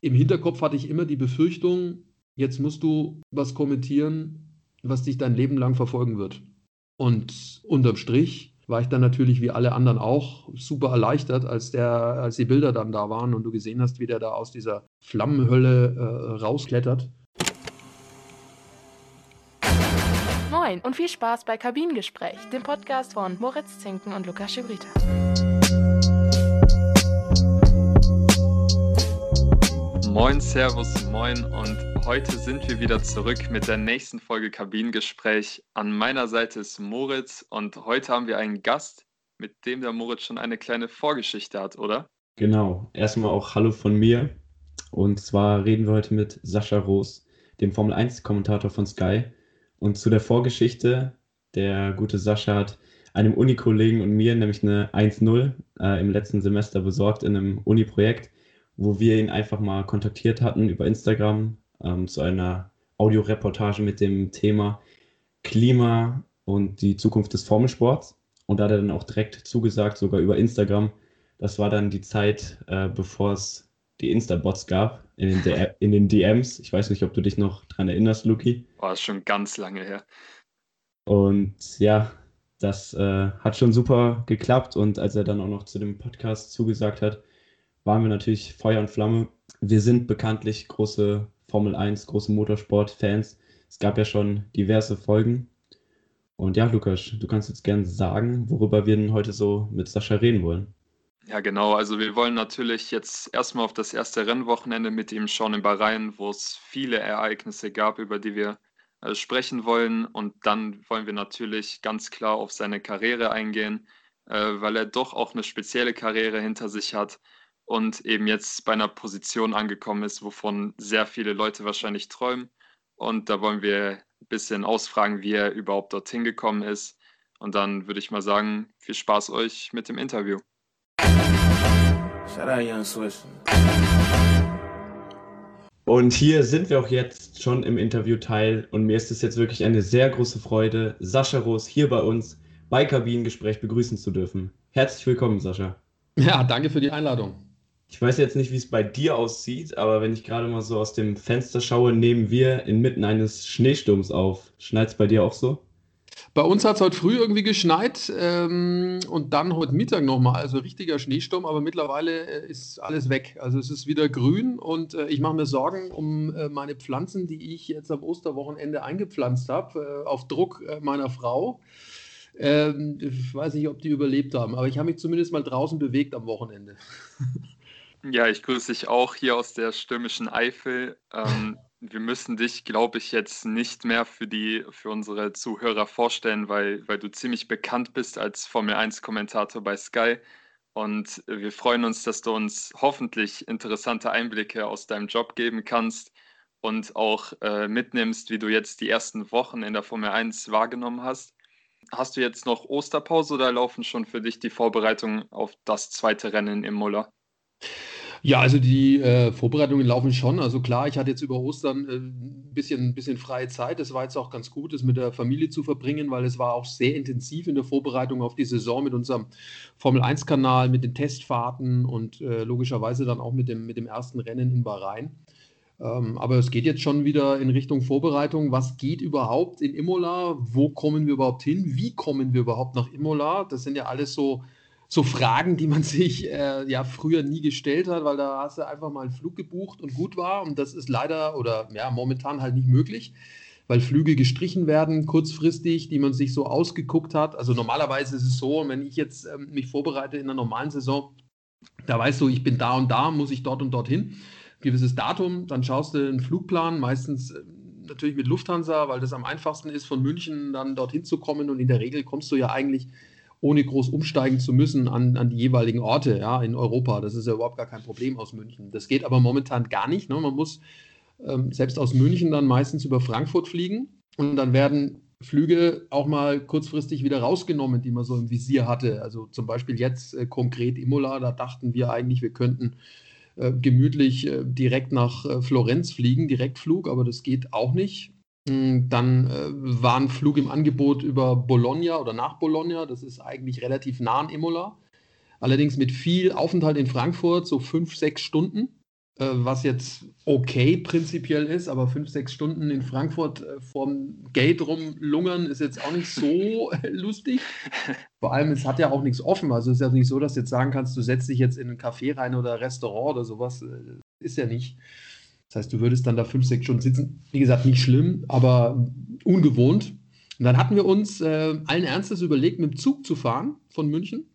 im Hinterkopf hatte ich immer die Befürchtung, jetzt musst du was kommentieren, was dich dein Leben lang verfolgen wird. Und unterm Strich war ich dann natürlich wie alle anderen auch super erleichtert, als, der, als die Bilder dann da waren und du gesehen hast, wie der da aus dieser Flammenhölle äh, rausklettert. Moin und viel Spaß bei Kabinengespräch, dem Podcast von Moritz Zinken und Lukas Schibrita. Moin, Servus, moin und heute sind wir wieder zurück mit der nächsten Folge Kabinengespräch. An meiner Seite ist Moritz und heute haben wir einen Gast, mit dem der Moritz schon eine kleine Vorgeschichte hat, oder? Genau, erstmal auch Hallo von mir. Und zwar reden wir heute mit Sascha Roos, dem Formel 1-Kommentator von Sky. Und zu der Vorgeschichte, der gute Sascha hat einem Unikollegen und mir nämlich eine 1-0 äh, im letzten Semester besorgt in einem Uni-Projekt wo wir ihn einfach mal kontaktiert hatten über Instagram ähm, zu einer Audioreportage mit dem Thema Klima und die Zukunft des Formelsports. Und da hat er dann auch direkt zugesagt, sogar über Instagram. Das war dann die Zeit, äh, bevor es die Insta-Bots gab in den, in den, DMs. Ich weiß nicht, ob du dich noch dran erinnerst, Luki. War ist schon ganz lange her. Und ja, das äh, hat schon super geklappt. Und als er dann auch noch zu dem Podcast zugesagt hat, waren wir natürlich Feuer und Flamme. Wir sind bekanntlich große Formel 1, große Motorsport-Fans. Es gab ja schon diverse Folgen. Und ja, Lukas, du kannst jetzt gerne sagen, worüber wir denn heute so mit Sascha reden wollen. Ja, genau. Also wir wollen natürlich jetzt erstmal auf das erste Rennwochenende mit ihm schauen in Bahrain, wo es viele Ereignisse gab, über die wir äh, sprechen wollen. Und dann wollen wir natürlich ganz klar auf seine Karriere eingehen, äh, weil er doch auch eine spezielle Karriere hinter sich hat und eben jetzt bei einer Position angekommen ist, wovon sehr viele Leute wahrscheinlich träumen. Und da wollen wir ein bisschen ausfragen, wie er überhaupt dorthin gekommen ist. Und dann würde ich mal sagen, viel Spaß euch mit dem Interview. Und hier sind wir auch jetzt schon im Interviewteil und mir ist es jetzt wirklich eine sehr große Freude, Sascha Roos hier bei uns bei Kabinengespräch begrüßen zu dürfen. Herzlich willkommen, Sascha. Ja, danke für die Einladung. Ich weiß jetzt nicht, wie es bei dir aussieht, aber wenn ich gerade mal so aus dem Fenster schaue, nehmen wir inmitten eines Schneesturms auf. Schneit es bei dir auch so? Bei uns hat es heute früh irgendwie geschneit ähm, und dann heute Mittag nochmal. Also richtiger Schneesturm, aber mittlerweile äh, ist alles weg. Also es ist wieder grün und äh, ich mache mir Sorgen um äh, meine Pflanzen, die ich jetzt am Osterwochenende eingepflanzt habe, äh, auf Druck äh, meiner Frau. Ähm, ich weiß nicht, ob die überlebt haben, aber ich habe mich zumindest mal draußen bewegt am Wochenende. Ja, ich grüße dich auch hier aus der stürmischen Eifel. Ähm, wir müssen dich, glaube ich, jetzt nicht mehr für die, für unsere Zuhörer vorstellen, weil, weil du ziemlich bekannt bist als Formel 1-Kommentator bei Sky. Und wir freuen uns, dass du uns hoffentlich interessante Einblicke aus deinem Job geben kannst und auch äh, mitnimmst, wie du jetzt die ersten Wochen in der Formel 1 wahrgenommen hast. Hast du jetzt noch Osterpause oder laufen schon für dich die Vorbereitungen auf das zweite Rennen im Muller? Ja, also die äh, Vorbereitungen laufen schon. Also klar, ich hatte jetzt über Ostern äh, ein bisschen, bisschen freie Zeit. Das war jetzt auch ganz gut, das mit der Familie zu verbringen, weil es war auch sehr intensiv in der Vorbereitung auf die Saison mit unserem Formel-1-Kanal, mit den Testfahrten und äh, logischerweise dann auch mit dem, mit dem ersten Rennen in Bahrain. Ähm, aber es geht jetzt schon wieder in Richtung Vorbereitung. Was geht überhaupt in Imola? Wo kommen wir überhaupt hin? Wie kommen wir überhaupt nach Imola? Das sind ja alles so so Fragen, die man sich äh, ja früher nie gestellt hat, weil da hast du einfach mal einen Flug gebucht und gut war. Und das ist leider oder ja momentan halt nicht möglich, weil Flüge gestrichen werden kurzfristig, die man sich so ausgeguckt hat. Also normalerweise ist es so, wenn ich jetzt ähm, mich vorbereite in einer normalen Saison, da weißt du, ich bin da und da, muss ich dort und dorthin. Gewisses Datum, dann schaust du einen Flugplan, meistens äh, natürlich mit Lufthansa, weil das am einfachsten ist, von München dann dorthin zu kommen. Und in der Regel kommst du ja eigentlich ohne groß umsteigen zu müssen an, an die jeweiligen Orte ja, in Europa. Das ist ja überhaupt gar kein Problem aus München. Das geht aber momentan gar nicht. Ne? Man muss ähm, selbst aus München dann meistens über Frankfurt fliegen und dann werden Flüge auch mal kurzfristig wieder rausgenommen, die man so im Visier hatte. Also zum Beispiel jetzt äh, konkret Imola, da dachten wir eigentlich, wir könnten äh, gemütlich äh, direkt nach äh, Florenz fliegen, Direktflug, aber das geht auch nicht. Hm, dann äh, war ein Flug im Angebot über Bologna oder nach Bologna. Das ist eigentlich relativ nah an Imola. Allerdings mit viel Aufenthalt in Frankfurt, so fünf, sechs Stunden. äh, was jetzt okay prinzipiell ist, aber fünf, sechs Stunden in Frankfurt äh, vorm Gate rumlungern ist jetzt auch nicht so lustig. Vor allem, es hat ja auch nichts offen. Also es ist ja nicht so, dass du jetzt sagen kannst, du setzt dich jetzt in ein Café rein oder ein Restaurant oder sowas. Äh, ist ja nicht. Das heißt, du würdest dann da fünf, sechs Stunden sitzen. Wie gesagt, nicht schlimm, aber ungewohnt. Und dann hatten wir uns äh, allen Ernstes überlegt, mit dem Zug zu fahren von München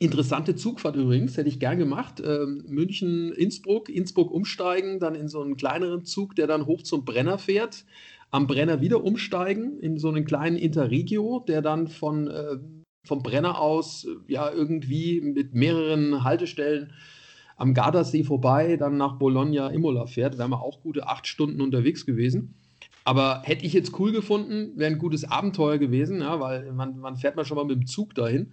Interessante Zugfahrt übrigens, hätte ich gern gemacht. Ähm, München, Innsbruck, Innsbruck umsteigen, dann in so einen kleineren Zug, der dann hoch zum Brenner fährt. Am Brenner wieder umsteigen in so einen kleinen Interregio, der dann von, äh, vom Brenner aus ja irgendwie mit mehreren Haltestellen am Gardasee vorbei, dann nach Bologna, Imola fährt. Wären wir auch gute acht Stunden unterwegs gewesen. Aber hätte ich jetzt cool gefunden, wäre ein gutes Abenteuer gewesen, ja, weil man, man fährt man schon mal mit dem Zug dahin.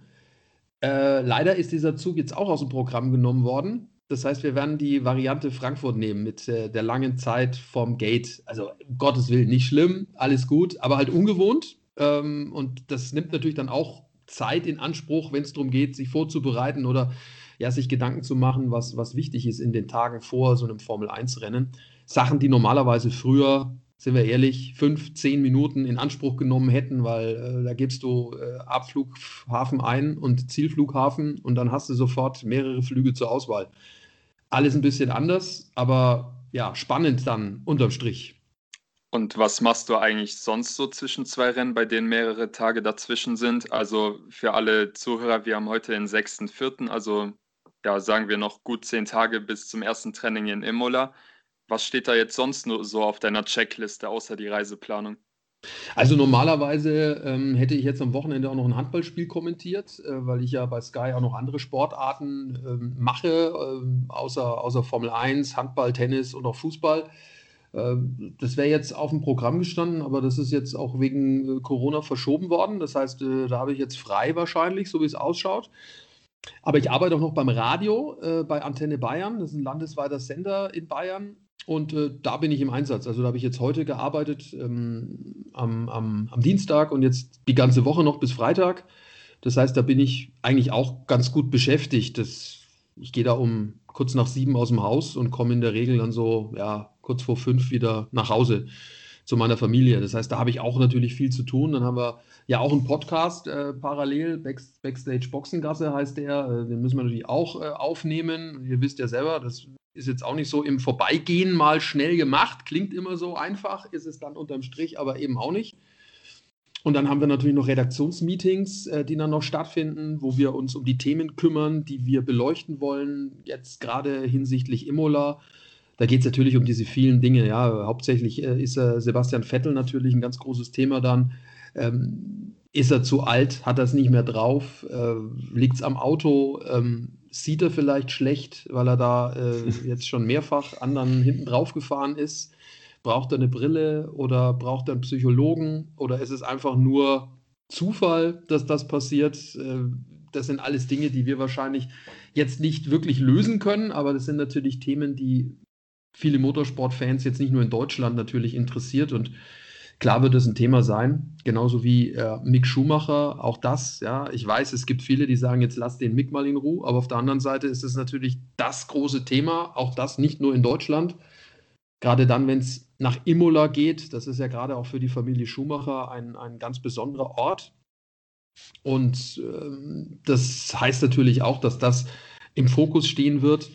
Äh, leider ist dieser Zug jetzt auch aus dem Programm genommen worden. Das heißt, wir werden die Variante Frankfurt nehmen mit äh, der langen Zeit vom Gate. Also, um Gottes Willen, nicht schlimm, alles gut, aber halt ungewohnt. Ähm, und das nimmt natürlich dann auch Zeit in Anspruch, wenn es darum geht, sich vorzubereiten oder ja, sich Gedanken zu machen, was, was wichtig ist in den Tagen vor so einem Formel-1-Rennen. Sachen, die normalerweise früher sind wir ehrlich, fünf, zehn Minuten in Anspruch genommen hätten, weil äh, da gibst du äh, Abflughafen ein und Zielflughafen und dann hast du sofort mehrere Flüge zur Auswahl. Alles ein bisschen anders, aber ja, spannend dann unterm Strich. Und was machst du eigentlich sonst so zwischen zwei Rennen, bei denen mehrere Tage dazwischen sind? Also für alle Zuhörer, wir haben heute den 6.4., also ja, sagen wir noch gut zehn Tage bis zum ersten Training in Imola. Was steht da jetzt sonst nur so auf deiner Checkliste außer die Reiseplanung? Also normalerweise ähm, hätte ich jetzt am Wochenende auch noch ein Handballspiel kommentiert, äh, weil ich ja bei Sky auch noch andere Sportarten ähm, mache, äh, außer, außer Formel 1, Handball, Tennis und auch Fußball. Äh, das wäre jetzt auf dem Programm gestanden, aber das ist jetzt auch wegen äh, Corona verschoben worden. Das heißt, äh, da habe ich jetzt frei wahrscheinlich, so wie es ausschaut. Aber ich arbeite auch noch beim Radio äh, bei Antenne Bayern. Das ist ein landesweiter Sender in Bayern. Und äh, da bin ich im Einsatz. Also da habe ich jetzt heute gearbeitet ähm, am, am, am, Dienstag und jetzt die ganze Woche noch bis Freitag. Das heißt, da bin ich eigentlich auch ganz gut beschäftigt. Das, ich gehe da um kurz nach sieben aus dem Haus und komme in der Regel dann so ja, kurz vor fünf wieder nach Hause zu meiner Familie. Das heißt, da habe ich auch natürlich viel zu tun. Dann haben wir ja auch einen Podcast äh, parallel, Back, Backstage Boxengasse heißt der. Äh, den müssen wir natürlich auch äh, aufnehmen. Ihr wisst ja selber, das ist jetzt auch nicht so im Vorbeigehen mal schnell gemacht, klingt immer so einfach, ist es dann unterm Strich aber eben auch nicht. Und dann haben wir natürlich noch Redaktionsmeetings, äh, die dann noch stattfinden, wo wir uns um die Themen kümmern, die wir beleuchten wollen. Jetzt gerade hinsichtlich Imola. Da geht es natürlich um diese vielen Dinge. Ja, hauptsächlich äh, ist Sebastian Vettel natürlich ein ganz großes Thema dann. Ähm, ist er zu alt? Hat er es nicht mehr drauf? Äh, Liegt es am Auto? Ähm, sieht er vielleicht schlecht, weil er da äh, jetzt schon mehrfach anderen hinten drauf gefahren ist? Braucht er eine Brille oder braucht er einen Psychologen oder ist es einfach nur Zufall, dass das passiert? Äh, das sind alles Dinge, die wir wahrscheinlich jetzt nicht wirklich lösen können, aber das sind natürlich Themen, die viele Motorsportfans jetzt nicht nur in Deutschland natürlich interessiert und Klar wird es ein Thema sein, genauso wie äh, Mick Schumacher, auch das, ja. Ich weiß, es gibt viele, die sagen, jetzt lass den Mick mal in Ruhe, aber auf der anderen Seite ist es natürlich das große Thema, auch das nicht nur in Deutschland. Gerade dann, wenn es nach Imola geht, das ist ja gerade auch für die Familie Schumacher ein, ein ganz besonderer Ort. Und ähm, das heißt natürlich auch, dass das im Fokus stehen wird,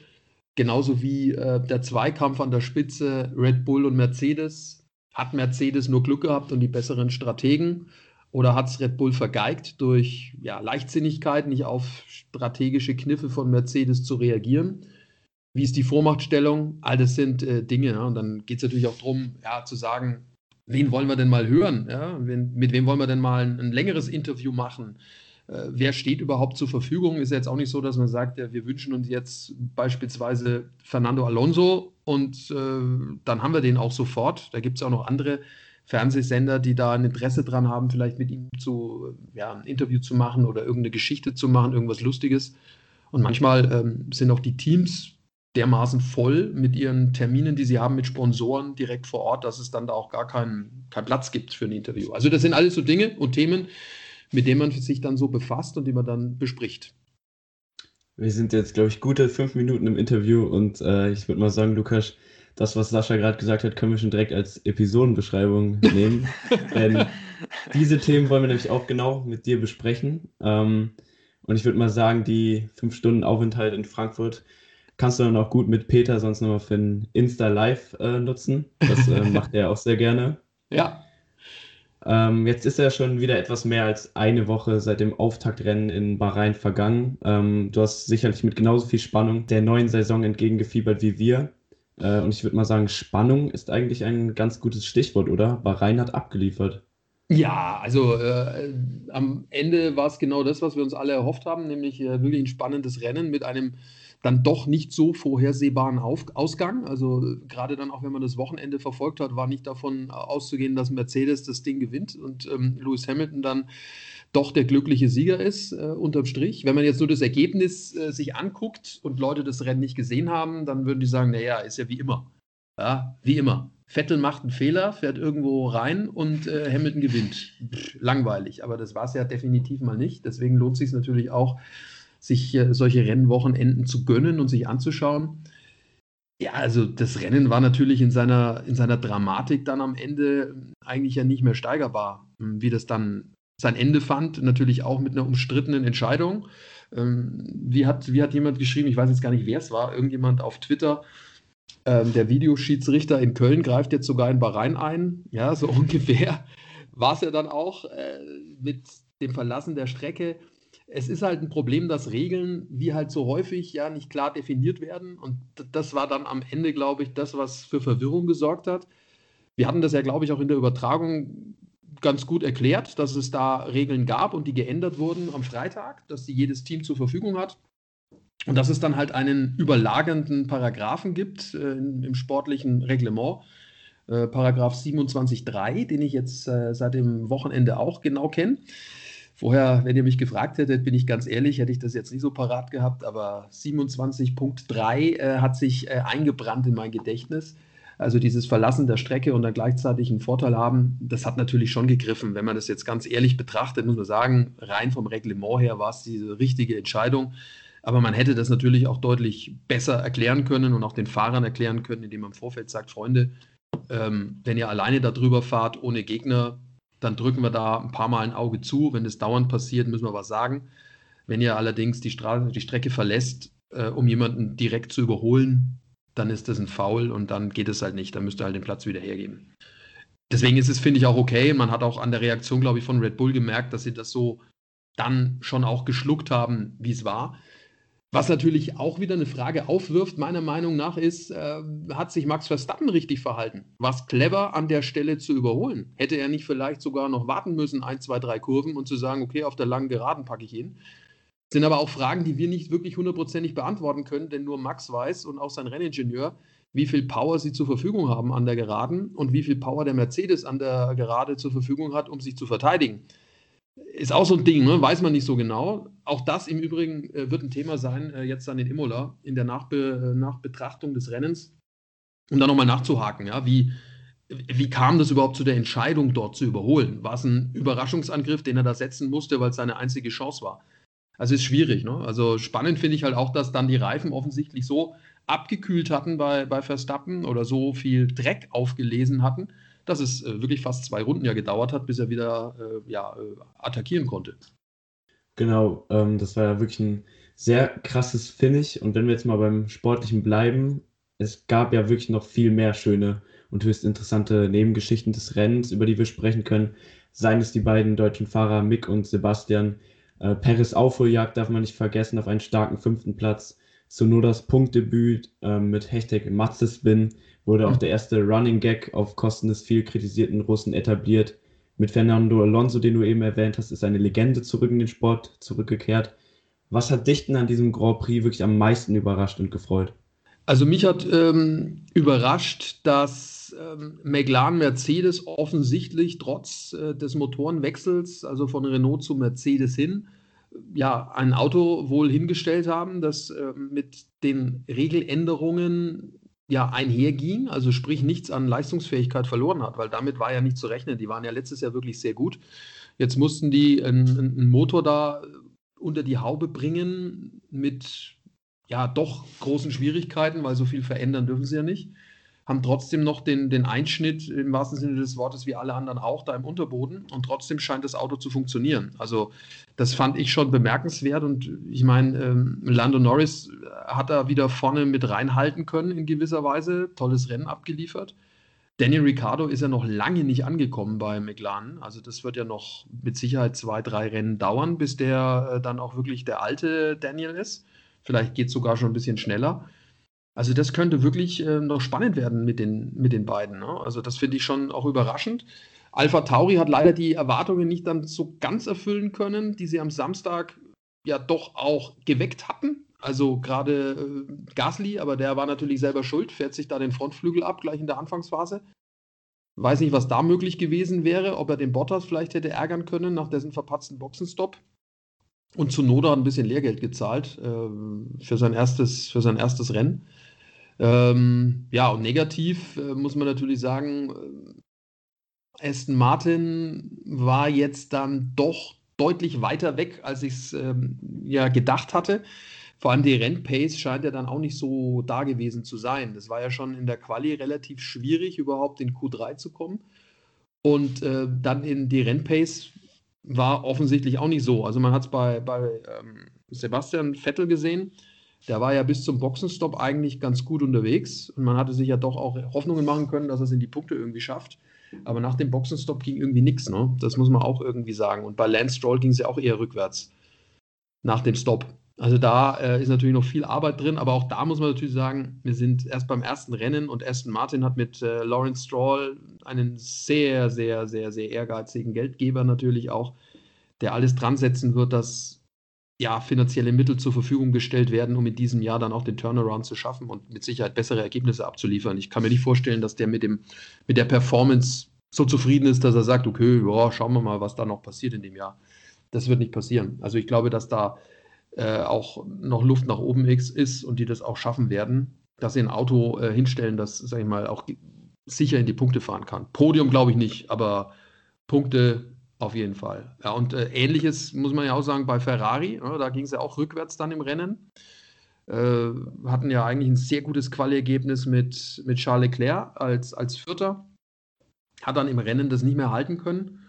genauso wie äh, der Zweikampf an der Spitze Red Bull und Mercedes hat Mercedes nur Glück gehabt und die besseren Strategen? Oder hat es Red Bull vergeigt, durch ja, Leichtsinnigkeit nicht auf strategische Kniffe von Mercedes zu reagieren? Wie ist die Vormachtstellung? All das sind äh, Dinge. Ja? Und dann geht es natürlich auch darum, ja, zu sagen, wen wollen wir denn mal hören? Ja? Wen, mit wem wollen wir denn mal ein, ein längeres Interview machen? Äh, wer steht überhaupt zur Verfügung? Ist jetzt auch nicht so, dass man sagt, ja, wir wünschen uns jetzt beispielsweise Fernando Alonso und äh, dann haben wir den auch sofort. Da gibt es auch noch andere Fernsehsender, die da ein Interesse dran haben, vielleicht mit ihm zu, ja, ein Interview zu machen oder irgendeine Geschichte zu machen, irgendwas Lustiges. Und manchmal ähm, sind auch die Teams dermaßen voll mit ihren Terminen, die sie haben mit Sponsoren direkt vor Ort, dass es dann da auch gar keinen kein Platz gibt für ein Interview. Also das sind alles so Dinge und Themen, mit denen man sich dann so befasst und die man dann bespricht. Wir sind jetzt, glaube ich, gute fünf Minuten im Interview und äh, ich würde mal sagen, Lukas, das, was Sascha gerade gesagt hat, können wir schon direkt als Episodenbeschreibung nehmen. Denn diese Themen wollen wir nämlich auch genau mit dir besprechen. Ähm, und ich würde mal sagen, die fünf Stunden Aufenthalt in Frankfurt kannst du dann auch gut mit Peter sonst nochmal für ein Insta Live äh, nutzen. Das äh, macht er auch sehr gerne. Ja. Ähm, jetzt ist ja schon wieder etwas mehr als eine Woche seit dem Auftaktrennen in Bahrain vergangen. Ähm, du hast sicherlich mit genauso viel Spannung der neuen Saison entgegengefiebert wie wir. Äh, und ich würde mal sagen, Spannung ist eigentlich ein ganz gutes Stichwort, oder? Bahrain hat abgeliefert. Ja, also äh, am Ende war es genau das, was wir uns alle erhofft haben, nämlich äh, wirklich ein spannendes Rennen mit einem dann doch nicht so vorhersehbaren Auf Ausgang. Also gerade dann auch, wenn man das Wochenende verfolgt hat, war nicht davon auszugehen, dass Mercedes das Ding gewinnt und ähm, Lewis Hamilton dann doch der glückliche Sieger ist, äh, unterm Strich. Wenn man jetzt nur das Ergebnis äh, sich anguckt und Leute das Rennen nicht gesehen haben, dann würden die sagen, naja, ist ja wie immer. Ja, wie immer. Vettel macht einen Fehler, fährt irgendwo rein und äh, Hamilton gewinnt. Pff, langweilig, aber das war es ja definitiv mal nicht. Deswegen lohnt es sich natürlich auch, sich solche Rennwochenenden zu gönnen und sich anzuschauen. Ja, also das Rennen war natürlich in seiner, in seiner Dramatik dann am Ende eigentlich ja nicht mehr steigerbar, wie das dann sein Ende fand, natürlich auch mit einer umstrittenen Entscheidung. Ähm, wie, hat, wie hat jemand geschrieben, ich weiß jetzt gar nicht, wer es war, irgendjemand auf Twitter, ähm, der Videoschiedsrichter in Köln greift jetzt sogar in Bahrain ein. Ja, so ungefähr war es ja dann auch äh, mit dem Verlassen der Strecke es ist halt ein Problem, dass Regeln, wie halt so häufig, ja nicht klar definiert werden. Und das war dann am Ende, glaube ich, das, was für Verwirrung gesorgt hat. Wir hatten das ja, glaube ich, auch in der Übertragung ganz gut erklärt, dass es da Regeln gab und die geändert wurden am Freitag, dass die jedes Team zur Verfügung hat. Und dass es dann halt einen überlagernden Paragraphen gibt äh, im sportlichen Reglement, äh, Paragraph 27.3, den ich jetzt äh, seit dem Wochenende auch genau kenne. Vorher, wenn ihr mich gefragt hättet, bin ich ganz ehrlich, hätte ich das jetzt nicht so parat gehabt, aber 27.3 äh, hat sich äh, eingebrannt in mein Gedächtnis. Also dieses Verlassen der Strecke und dann gleichzeitig einen Vorteil haben, das hat natürlich schon gegriffen. Wenn man das jetzt ganz ehrlich betrachtet, muss man sagen, rein vom Reglement her war es diese richtige Entscheidung. Aber man hätte das natürlich auch deutlich besser erklären können und auch den Fahrern erklären können, indem man im Vorfeld sagt, Freunde, ähm, wenn ihr alleine darüber fahrt, ohne Gegner, dann drücken wir da ein paar Mal ein Auge zu. Wenn das dauernd passiert, müssen wir was sagen. Wenn ihr allerdings die, Straße, die Strecke verlässt, äh, um jemanden direkt zu überholen, dann ist das ein Foul und dann geht es halt nicht. Dann müsst ihr halt den Platz wieder hergeben. Deswegen ist es, finde ich, auch okay. Man hat auch an der Reaktion, glaube ich, von Red Bull gemerkt, dass sie das so dann schon auch geschluckt haben, wie es war. Was natürlich auch wieder eine Frage aufwirft, meiner Meinung nach, ist, äh, hat sich Max Verstappen richtig verhalten? War es clever, an der Stelle zu überholen? Hätte er nicht vielleicht sogar noch warten müssen, ein, zwei, drei Kurven und zu sagen, okay, auf der langen Geraden packe ich ihn? Sind aber auch Fragen, die wir nicht wirklich hundertprozentig beantworten können, denn nur Max weiß und auch sein Renningenieur, wie viel Power sie zur Verfügung haben an der Geraden und wie viel Power der Mercedes an der Gerade zur Verfügung hat, um sich zu verteidigen ist auch so ein Ding, ne? weiß man nicht so genau. Auch das im Übrigen äh, wird ein Thema sein, äh, jetzt dann in Imola, in der Nachbe äh, Nachbetrachtung des Rennens, um da nochmal nachzuhaken. Ja? Wie, wie kam das überhaupt zu der Entscheidung, dort zu überholen? War es ein Überraschungsangriff, den er da setzen musste, weil es seine einzige Chance war? Also ist schwierig. Ne? Also spannend finde ich halt auch, dass dann die Reifen offensichtlich so abgekühlt hatten bei, bei Verstappen oder so viel Dreck aufgelesen hatten, dass es äh, wirklich fast zwei Runden ja gedauert hat, bis er wieder äh, ja, äh, attackieren konnte. Genau, ähm, das war ja wirklich ein sehr krasses Finish. Und wenn wir jetzt mal beim Sportlichen bleiben, es gab ja wirklich noch viel mehr schöne und höchst interessante Nebengeschichten des Rennens, über die wir sprechen können. Seien es die beiden deutschen Fahrer Mick und Sebastian. Äh, Paris Aufholjagd darf man nicht vergessen auf einen starken fünften Platz. Sonodas Punktdebüt äh, mit Hashtag Matzespin wurde auch mhm. der erste Running Gag auf Kosten des viel kritisierten Russen etabliert. Mit Fernando Alonso, den du eben erwähnt hast, ist eine Legende zurück in den Sport zurückgekehrt. Was hat dich denn an diesem Grand Prix wirklich am meisten überrascht und gefreut? Also mich hat ähm, überrascht, dass ähm, McLaren Mercedes offensichtlich trotz äh, des Motorenwechsels, also von Renault zu Mercedes hin, ja, ein Auto wohl hingestellt haben, das äh, mit den Regeländerungen ja einherging, also sprich nichts an Leistungsfähigkeit verloren hat, weil damit war ja nicht zu rechnen. Die waren ja letztes Jahr wirklich sehr gut. Jetzt mussten die einen, einen Motor da unter die Haube bringen mit ja doch großen Schwierigkeiten, weil so viel verändern dürfen sie ja nicht. Haben trotzdem noch den, den Einschnitt im wahrsten Sinne des Wortes wie alle anderen auch da im Unterboden und trotzdem scheint das Auto zu funktionieren. Also das fand ich schon bemerkenswert und ich meine, ähm, Lando Norris hat da wieder vorne mit reinhalten können in gewisser Weise, tolles Rennen abgeliefert. Daniel Ricciardo ist ja noch lange nicht angekommen bei McLaren. Also das wird ja noch mit Sicherheit zwei, drei Rennen dauern, bis der äh, dann auch wirklich der alte Daniel ist. Vielleicht geht es sogar schon ein bisschen schneller. Also das könnte wirklich äh, noch spannend werden mit den, mit den beiden. Ne? Also das finde ich schon auch überraschend. Alpha Tauri hat leider die Erwartungen nicht dann so ganz erfüllen können, die sie am Samstag ja doch auch geweckt hatten. Also gerade äh, Gasly, aber der war natürlich selber schuld, fährt sich da den Frontflügel ab, gleich in der Anfangsphase. Weiß nicht, was da möglich gewesen wäre, ob er den Bottas vielleicht hätte ärgern können nach dessen verpatzten Boxenstopp. Und zu Noda ein bisschen Lehrgeld gezahlt äh, für, sein erstes, für sein erstes Rennen. Ähm, ja, und negativ äh, muss man natürlich sagen, äh, Aston Martin war jetzt dann doch deutlich weiter weg, als ich es ähm, ja gedacht hatte. Vor allem die Rennpace scheint ja dann auch nicht so da gewesen zu sein. Das war ja schon in der Quali relativ schwierig, überhaupt in Q3 zu kommen. Und äh, dann in die Rennpace war offensichtlich auch nicht so. Also man hat es bei, bei ähm, Sebastian Vettel gesehen. Der war ja bis zum Boxenstopp eigentlich ganz gut unterwegs und man hatte sich ja doch auch Hoffnungen machen können, dass er es in die Punkte irgendwie schafft. Aber nach dem Boxenstopp ging irgendwie nichts, ne? Das muss man auch irgendwie sagen. Und bei Lance Stroll ging es ja auch eher rückwärts nach dem Stop. Also da äh, ist natürlich noch viel Arbeit drin, aber auch da muss man natürlich sagen, wir sind erst beim ersten Rennen und Aston Martin hat mit äh, Lawrence Stroll einen sehr, sehr, sehr, sehr ehrgeizigen Geldgeber natürlich auch, der alles dran setzen wird, dass ja finanzielle Mittel zur Verfügung gestellt werden, um in diesem Jahr dann auch den Turnaround zu schaffen und mit Sicherheit bessere Ergebnisse abzuliefern. Ich kann mir nicht vorstellen, dass der mit dem mit der Performance so zufrieden ist, dass er sagt, okay, ja, schauen wir mal, was da noch passiert in dem Jahr. Das wird nicht passieren. Also ich glaube, dass da äh, auch noch Luft nach oben ist und die das auch schaffen werden, dass sie ein Auto äh, hinstellen, das, sag ich mal, auch sicher in die Punkte fahren kann. Podium glaube ich nicht, aber Punkte auf jeden Fall. Ja, und äh, ähnliches muss man ja auch sagen bei Ferrari. Ja, da ging es ja auch rückwärts dann im Rennen. Äh, hatten ja eigentlich ein sehr gutes Quali-Ergebnis mit, mit Charles Leclerc als, als Vierter. Hat dann im Rennen das nicht mehr halten können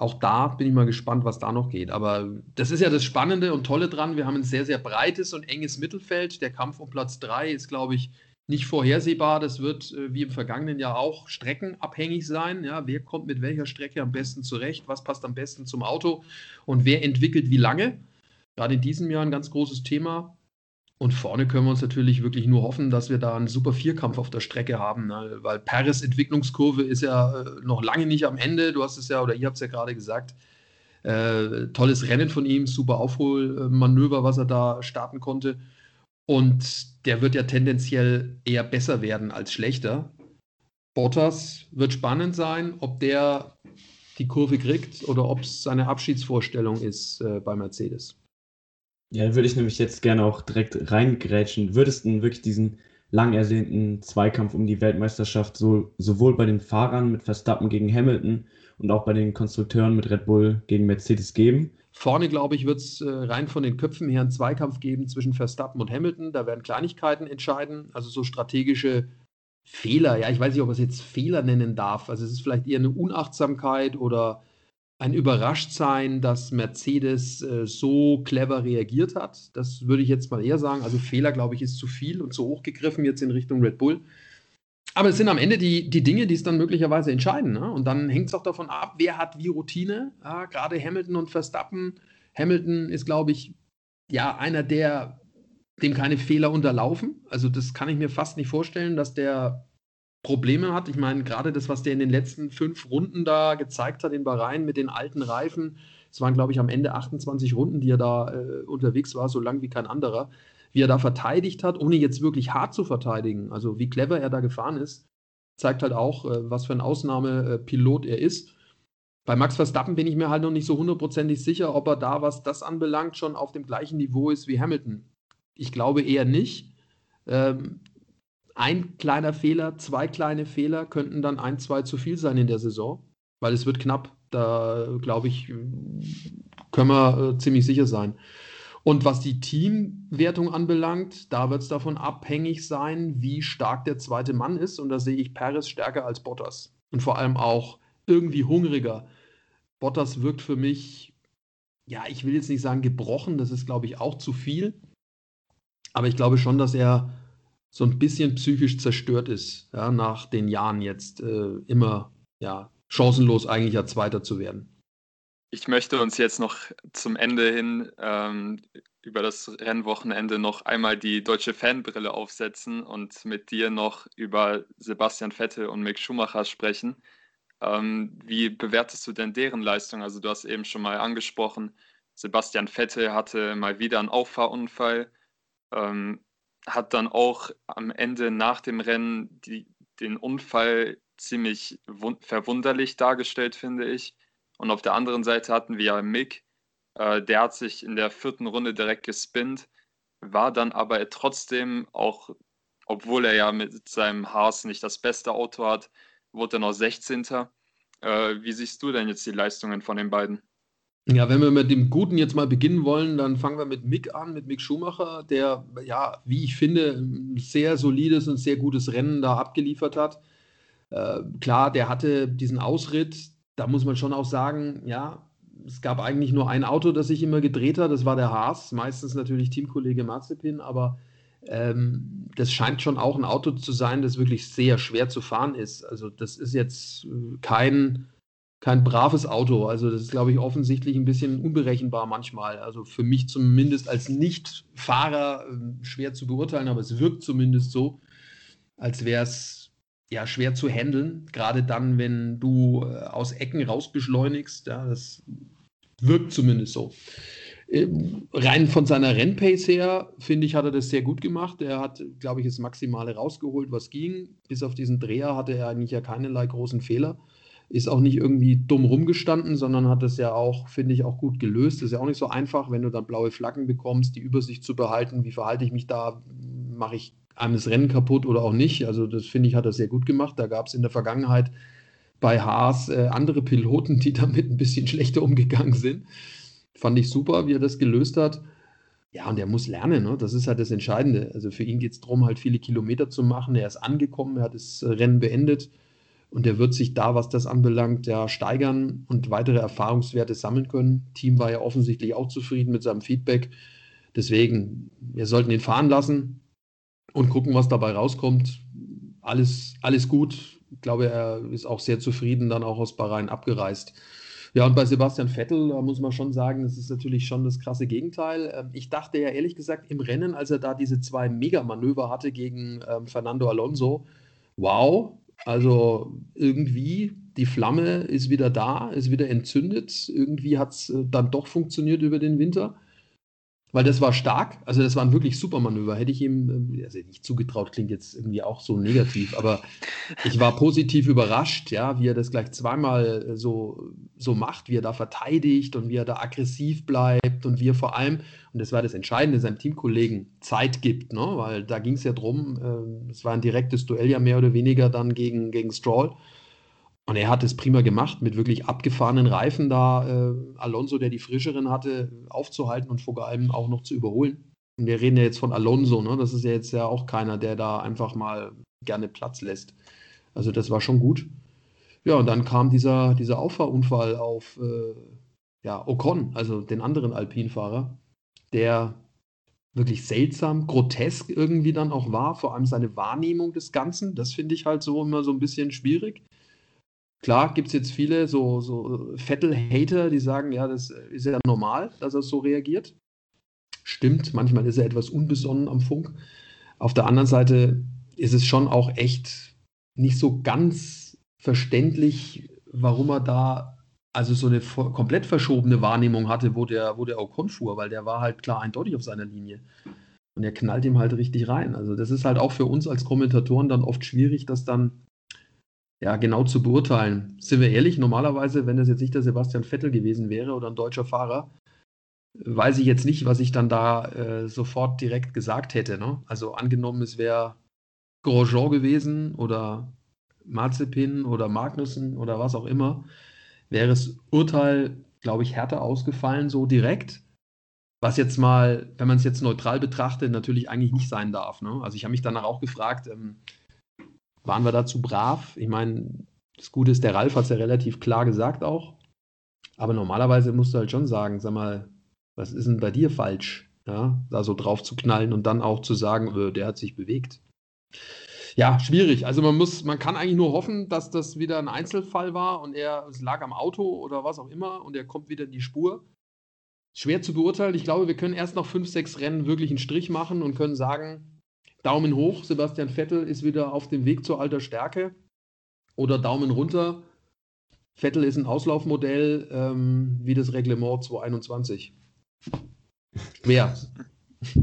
auch da bin ich mal gespannt, was da noch geht. Aber das ist ja das Spannende und Tolle dran. Wir haben ein sehr, sehr breites und enges Mittelfeld. Der Kampf um Platz 3 ist, glaube ich, nicht vorhersehbar. Das wird äh, wie im vergangenen Jahr auch streckenabhängig sein. Ja, wer kommt mit welcher Strecke am besten zurecht? Was passt am besten zum Auto? Und wer entwickelt wie lange? Gerade in diesem Jahr ein ganz großes Thema. Und vorne können wir uns natürlich wirklich nur hoffen, dass wir da einen super Vierkampf auf der Strecke haben, ne? weil Paris Entwicklungskurve ist ja äh, noch lange nicht am Ende. Du hast es ja, oder ihr habt es ja gerade gesagt. Äh, tolles Rennen von ihm, super Aufholmanöver, was er da starten konnte. Und der wird ja tendenziell eher besser werden als schlechter. Bottas wird spannend sein, ob der die Kurve kriegt oder ob es seine Abschiedsvorstellung ist äh, bei Mercedes. Ja, würde ich nämlich jetzt gerne auch direkt reingrätschen. Würdest du wirklich diesen lang ersehnten Zweikampf um die Weltmeisterschaft so, sowohl bei den Fahrern mit Verstappen gegen Hamilton und auch bei den Konstrukteuren mit Red Bull gegen Mercedes geben? Vorne, glaube ich, wird es äh, rein von den Köpfen her einen Zweikampf geben zwischen Verstappen und Hamilton. Da werden Kleinigkeiten entscheiden, also so strategische Fehler. Ja, ich weiß nicht, ob man es jetzt Fehler nennen darf. Also es ist vielleicht eher eine Unachtsamkeit oder ein Überraschtsein, dass Mercedes äh, so clever reagiert hat. Das würde ich jetzt mal eher sagen. Also Fehler, glaube ich, ist zu viel und zu hoch gegriffen jetzt in Richtung Red Bull. Aber es sind am Ende die, die Dinge, die es dann möglicherweise entscheiden. Ne? Und dann hängt es auch davon ab, wer hat wie Routine. Ja, gerade Hamilton und Verstappen. Hamilton ist, glaube ich, ja einer, der dem keine Fehler unterlaufen. Also das kann ich mir fast nicht vorstellen, dass der Probleme hat. Ich meine, gerade das, was der in den letzten fünf Runden da gezeigt hat in Bahrain mit den alten Reifen, es waren, glaube ich, am Ende 28 Runden, die er da äh, unterwegs war, so lang wie kein anderer, wie er da verteidigt hat, ohne jetzt wirklich hart zu verteidigen. Also wie clever er da gefahren ist, zeigt halt auch, äh, was für ein Ausnahmepilot er ist. Bei Max Verstappen bin ich mir halt noch nicht so hundertprozentig sicher, ob er da, was das anbelangt, schon auf dem gleichen Niveau ist wie Hamilton. Ich glaube eher nicht. Ähm, ein kleiner Fehler, zwei kleine Fehler könnten dann ein, zwei zu viel sein in der Saison, weil es wird knapp. Da glaube ich, können wir äh, ziemlich sicher sein. Und was die Teamwertung anbelangt, da wird es davon abhängig sein, wie stark der zweite Mann ist. Und da sehe ich Paris stärker als Bottas. Und vor allem auch irgendwie hungriger. Bottas wirkt für mich, ja, ich will jetzt nicht sagen gebrochen, das ist, glaube ich, auch zu viel. Aber ich glaube schon, dass er so ein bisschen psychisch zerstört ist, ja, nach den Jahren jetzt äh, immer ja, chancenlos eigentlich als Zweiter zu werden. Ich möchte uns jetzt noch zum Ende hin ähm, über das Rennwochenende noch einmal die deutsche Fanbrille aufsetzen und mit dir noch über Sebastian Vettel und Mick Schumacher sprechen. Ähm, wie bewertest du denn deren Leistung? Also du hast eben schon mal angesprochen, Sebastian Vettel hatte mal wieder einen Auffahrunfall, ähm, hat dann auch am Ende nach dem Rennen die, den Unfall ziemlich verwunderlich dargestellt, finde ich. Und auf der anderen Seite hatten wir ja Mick, äh, der hat sich in der vierten Runde direkt gespinnt, war dann aber trotzdem auch, obwohl er ja mit seinem Haas nicht das beste Auto hat, wurde er noch 16. Äh, wie siehst du denn jetzt die Leistungen von den beiden? Ja, wenn wir mit dem Guten jetzt mal beginnen wollen, dann fangen wir mit Mick an, mit Mick Schumacher, der, ja, wie ich finde, ein sehr solides und sehr gutes Rennen da abgeliefert hat. Äh, klar, der hatte diesen Ausritt, da muss man schon auch sagen, ja, es gab eigentlich nur ein Auto, das sich immer gedreht hat, das war der Haas, meistens natürlich Teamkollege Mazepin, aber ähm, das scheint schon auch ein Auto zu sein, das wirklich sehr schwer zu fahren ist. Also das ist jetzt äh, kein, kein braves Auto. Also das ist, glaube ich, offensichtlich ein bisschen unberechenbar manchmal. Also für mich zumindest als Nicht-Fahrer äh, schwer zu beurteilen, aber es wirkt zumindest so, als wäre es ja schwer zu handeln. Gerade dann, wenn du äh, aus Ecken raus beschleunigst. Ja, das wirkt zumindest so. Ähm, rein von seiner Rennpace her, finde ich, hat er das sehr gut gemacht. Er hat, glaube ich, das Maximale rausgeholt, was ging. Bis auf diesen Dreher hatte er eigentlich ja keinerlei großen Fehler. Ist auch nicht irgendwie dumm rumgestanden, sondern hat das ja auch, finde ich, auch gut gelöst. Ist ja auch nicht so einfach, wenn du dann blaue Flaggen bekommst, die Übersicht zu behalten. Wie verhalte ich mich da? Mache ich einem das Rennen kaputt oder auch nicht? Also, das finde ich, hat er sehr gut gemacht. Da gab es in der Vergangenheit bei Haas äh, andere Piloten, die damit ein bisschen schlechter umgegangen sind. Fand ich super, wie er das gelöst hat. Ja, und er muss lernen, ne? das ist halt das Entscheidende. Also für ihn geht es darum, halt viele Kilometer zu machen. Er ist angekommen, er hat das Rennen beendet und er wird sich da, was das anbelangt, ja steigern und weitere Erfahrungswerte sammeln können. Team war ja offensichtlich auch zufrieden mit seinem Feedback. Deswegen, wir sollten ihn fahren lassen und gucken, was dabei rauskommt. Alles, alles gut. Ich glaube, er ist auch sehr zufrieden dann auch aus Bahrain abgereist. Ja, und bei Sebastian Vettel, da muss man schon sagen, das ist natürlich schon das krasse Gegenteil. Ähm, ich dachte ja ehrlich gesagt im Rennen, als er da diese zwei Megamanöver hatte gegen ähm, Fernando Alonso, wow, also irgendwie die Flamme ist wieder da, ist wieder entzündet. Irgendwie hat es äh, dann doch funktioniert über den Winter weil das war stark. Also das waren wirklich super Manöver. Hätte ich ihm, äh, also nicht zugetraut, klingt jetzt irgendwie auch so negativ, aber ich war positiv überrascht, ja, wie er das gleich zweimal äh, so, so macht, wie er da verteidigt und wie er da aggressiv bleibt und wie er vor allem, und das war das Entscheidende, seinem Teamkollegen Zeit gibt, ne? weil da ging es ja drum, äh, es war ein direktes Duell ja mehr oder weniger dann gegen, gegen Stroll. Und er hat es prima gemacht, mit wirklich abgefahrenen Reifen da äh, Alonso, der die frischeren hatte, aufzuhalten und vor allem auch noch zu überholen. Und wir reden ja jetzt von Alonso, ne? Das ist ja jetzt ja auch keiner, der da einfach mal gerne Platz lässt. Also das war schon gut. Ja, und dann kam dieser, dieser Auffahrunfall auf äh, ja, Ocon, also den anderen Alpinfahrer, der wirklich seltsam, grotesk irgendwie dann auch war, vor allem seine Wahrnehmung des Ganzen. Das finde ich halt so immer so ein bisschen schwierig. Klar gibt es jetzt viele so, so Vettel-Hater, die sagen, ja, das ist ja normal, dass er so reagiert. Stimmt, manchmal ist er etwas unbesonnen am Funk. Auf der anderen Seite ist es schon auch echt nicht so ganz verständlich, warum er da also so eine komplett verschobene Wahrnehmung hatte, wo der, wo der Ocon fuhr, weil der war halt klar eindeutig auf seiner Linie. Und er knallt ihm halt richtig rein. Also das ist halt auch für uns als Kommentatoren dann oft schwierig, das dann ja, genau zu beurteilen. Sind wir ehrlich, normalerweise, wenn es jetzt nicht der Sebastian Vettel gewesen wäre oder ein deutscher Fahrer, weiß ich jetzt nicht, was ich dann da äh, sofort direkt gesagt hätte. Ne? Also angenommen, es wäre Grosjean gewesen oder Mazepin oder Magnussen oder was auch immer, wäre das Urteil, glaube ich, härter ausgefallen, so direkt. Was jetzt mal, wenn man es jetzt neutral betrachtet, natürlich eigentlich nicht sein darf. Ne? Also ich habe mich danach auch gefragt, ähm, waren wir dazu brav? Ich meine, das Gute ist, der Ralf hat es ja relativ klar gesagt auch. Aber normalerweise musst du halt schon sagen, sag mal, was ist denn bei dir falsch? Ja, da so drauf zu knallen und dann auch zu sagen, äh, der hat sich bewegt. Ja, schwierig. Also man muss, man kann eigentlich nur hoffen, dass das wieder ein Einzelfall war und er, es lag am Auto oder was auch immer und er kommt wieder in die Spur. Schwer zu beurteilen. Ich glaube, wir können erst nach fünf, sechs Rennen wirklich einen Strich machen und können sagen, Daumen hoch, Sebastian Vettel ist wieder auf dem Weg zur alter Stärke. Oder Daumen runter, Vettel ist ein Auslaufmodell ähm, wie das Reglement 221. Schwer.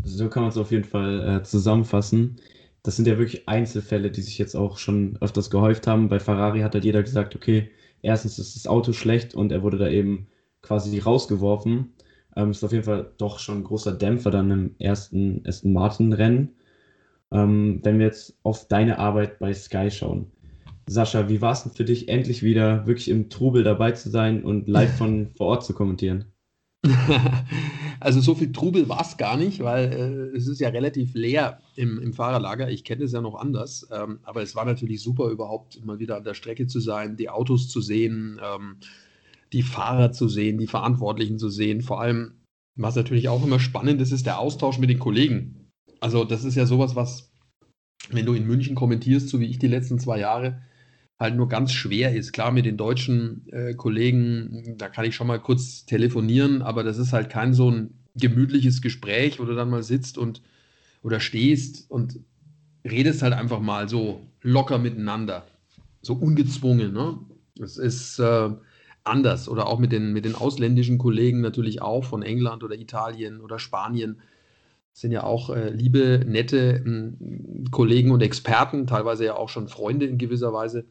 So kann man es auf jeden Fall äh, zusammenfassen. Das sind ja wirklich Einzelfälle, die sich jetzt auch schon öfters gehäuft haben. Bei Ferrari hat halt jeder gesagt, okay, erstens ist das Auto schlecht und er wurde da eben quasi rausgeworfen. Ähm, ist auf jeden Fall doch schon ein großer Dämpfer dann im ersten Aston Martin-Rennen. Ähm, wenn wir jetzt auf deine Arbeit bei Sky schauen. Sascha, wie war es denn für dich, endlich wieder wirklich im Trubel dabei zu sein und live von vor Ort zu kommentieren? Also so viel Trubel war es gar nicht, weil äh, es ist ja relativ leer im, im Fahrerlager. Ich kenne es ja noch anders, ähm, aber es war natürlich super, überhaupt mal wieder an der Strecke zu sein, die Autos zu sehen, ähm, die Fahrer zu sehen, die Verantwortlichen zu sehen. Vor allem, was natürlich auch immer spannend ist, ist der Austausch mit den Kollegen. Also das ist ja sowas, was, wenn du in München kommentierst, so wie ich die letzten zwei Jahre, halt nur ganz schwer ist. Klar, mit den deutschen äh, Kollegen, da kann ich schon mal kurz telefonieren, aber das ist halt kein so ein gemütliches Gespräch, wo du dann mal sitzt und oder stehst und redest halt einfach mal so locker miteinander. So ungezwungen, ne? Es ist äh, anders. Oder auch mit den, mit den ausländischen Kollegen natürlich auch von England oder Italien oder Spanien sind ja auch äh, liebe, nette äh, Kollegen und Experten, teilweise ja auch schon Freunde in gewisser Weise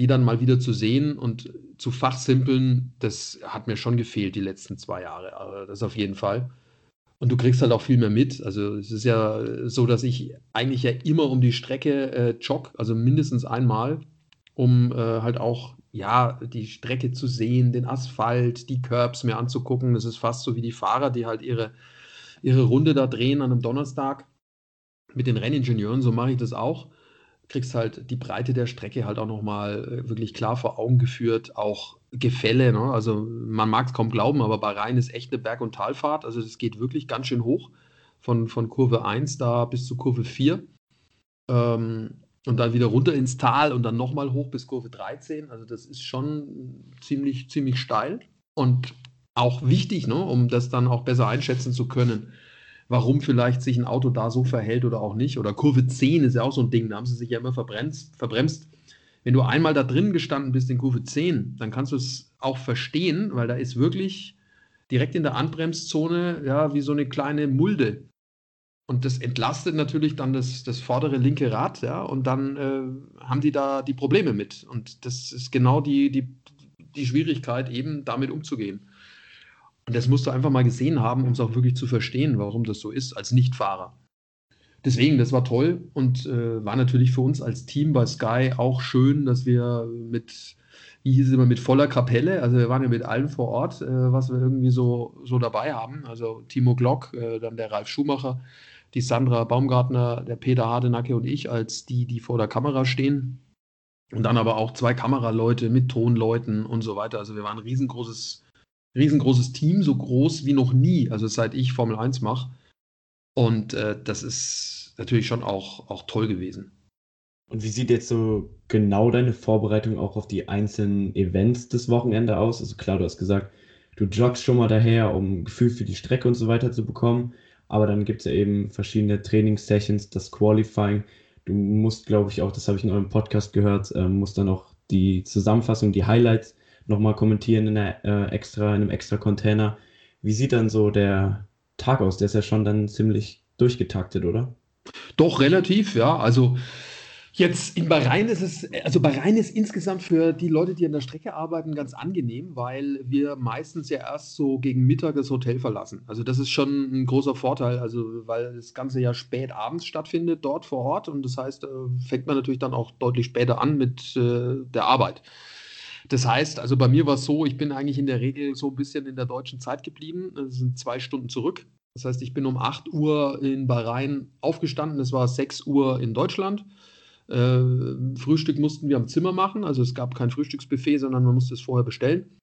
die dann mal wieder zu sehen und zu fachsimpeln, das hat mir schon gefehlt die letzten zwei Jahre. Also das auf jeden Fall. Und du kriegst halt auch viel mehr mit. Also es ist ja so, dass ich eigentlich ja immer um die Strecke äh, jogge, also mindestens einmal, um äh, halt auch ja die Strecke zu sehen, den Asphalt, die Curbs mir anzugucken. Das ist fast so wie die Fahrer, die halt ihre, ihre Runde da drehen an einem Donnerstag mit den Renningenieuren. So mache ich das auch kriegst halt die Breite der Strecke halt auch nochmal äh, wirklich klar vor Augen geführt, auch Gefälle, ne? also man mag es kaum glauben, aber Bahrain ist echt eine Berg- und Talfahrt, also das geht wirklich ganz schön hoch, von, von Kurve 1 da bis zu Kurve 4 ähm, und dann wieder runter ins Tal und dann nochmal hoch bis Kurve 13, also das ist schon ziemlich, ziemlich steil und auch wichtig, ne? um das dann auch besser einschätzen zu können warum vielleicht sich ein Auto da so verhält oder auch nicht. Oder Kurve 10 ist ja auch so ein Ding, da haben sie sich ja immer verbremst. verbremst. Wenn du einmal da drin gestanden bist in Kurve 10, dann kannst du es auch verstehen, weil da ist wirklich direkt in der Anbremszone ja wie so eine kleine Mulde. Und das entlastet natürlich dann das, das vordere linke Rad, ja, und dann äh, haben die da die Probleme mit. Und das ist genau die, die, die Schwierigkeit, eben damit umzugehen. Und das musst du einfach mal gesehen haben, um es auch wirklich zu verstehen, warum das so ist als Nichtfahrer. Deswegen, das war toll und äh, war natürlich für uns als Team bei Sky auch schön, dass wir mit, wie hieß es immer, mit voller Kapelle, also wir waren ja mit allen vor Ort, äh, was wir irgendwie so, so dabei haben. Also Timo Glock, äh, dann der Ralf Schumacher, die Sandra Baumgartner, der Peter Hardenacke und ich als die, die vor der Kamera stehen. Und dann aber auch zwei Kameraleute mit Tonleuten und so weiter. Also wir waren ein riesengroßes riesengroßes Team, so groß wie noch nie, also seit ich Formel 1 mache. Und äh, das ist natürlich schon auch, auch toll gewesen. Und wie sieht jetzt so genau deine Vorbereitung auch auf die einzelnen Events des Wochenende aus? Also klar, du hast gesagt, du joggst schon mal daher, um ein Gefühl für die Strecke und so weiter zu bekommen. Aber dann gibt es ja eben verschiedene Trainingssessions, das Qualifying. Du musst, glaube ich, auch, das habe ich in eurem Podcast gehört, äh, musst dann auch die Zusammenfassung, die Highlights nochmal kommentieren in, einer, äh, extra, in einem extra Container. Wie sieht dann so der Tag aus? Der ist ja schon dann ziemlich durchgetaktet, oder? Doch, relativ, ja. Also Jetzt in Bahrain ist es, also Bahrain ist insgesamt für die Leute, die an der Strecke arbeiten, ganz angenehm, weil wir meistens ja erst so gegen Mittag das Hotel verlassen. Also das ist schon ein großer Vorteil, also weil das Ganze ja spät abends stattfindet dort vor Ort und das heißt, äh, fängt man natürlich dann auch deutlich später an mit äh, der Arbeit. Das heißt, also bei mir war es so, ich bin eigentlich in der Regel so ein bisschen in der deutschen Zeit geblieben. Das sind zwei Stunden zurück. Das heißt, ich bin um 8 Uhr in Bahrain aufgestanden. Es war 6 Uhr in Deutschland. Äh, Frühstück mussten wir am Zimmer machen. Also es gab kein Frühstücksbuffet, sondern man musste es vorher bestellen.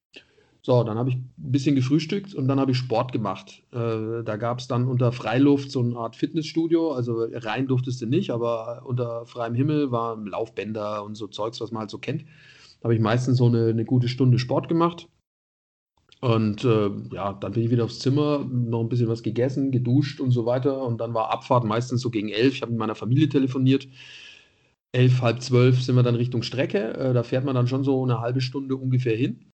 So, dann habe ich ein bisschen gefrühstückt und dann habe ich Sport gemacht. Äh, da gab es dann unter Freiluft so eine Art Fitnessstudio. Also rein durftest du nicht, aber unter freiem Himmel waren Laufbänder und so Zeugs, was man halt so kennt. Da habe ich meistens so eine, eine gute Stunde Sport gemacht. Und äh, ja, dann bin ich wieder aufs Zimmer, noch ein bisschen was gegessen, geduscht und so weiter. Und dann war Abfahrt meistens so gegen elf. Ich habe mit meiner Familie telefoniert. Elf, halb zwölf sind wir dann Richtung Strecke. Äh, da fährt man dann schon so eine halbe Stunde ungefähr hin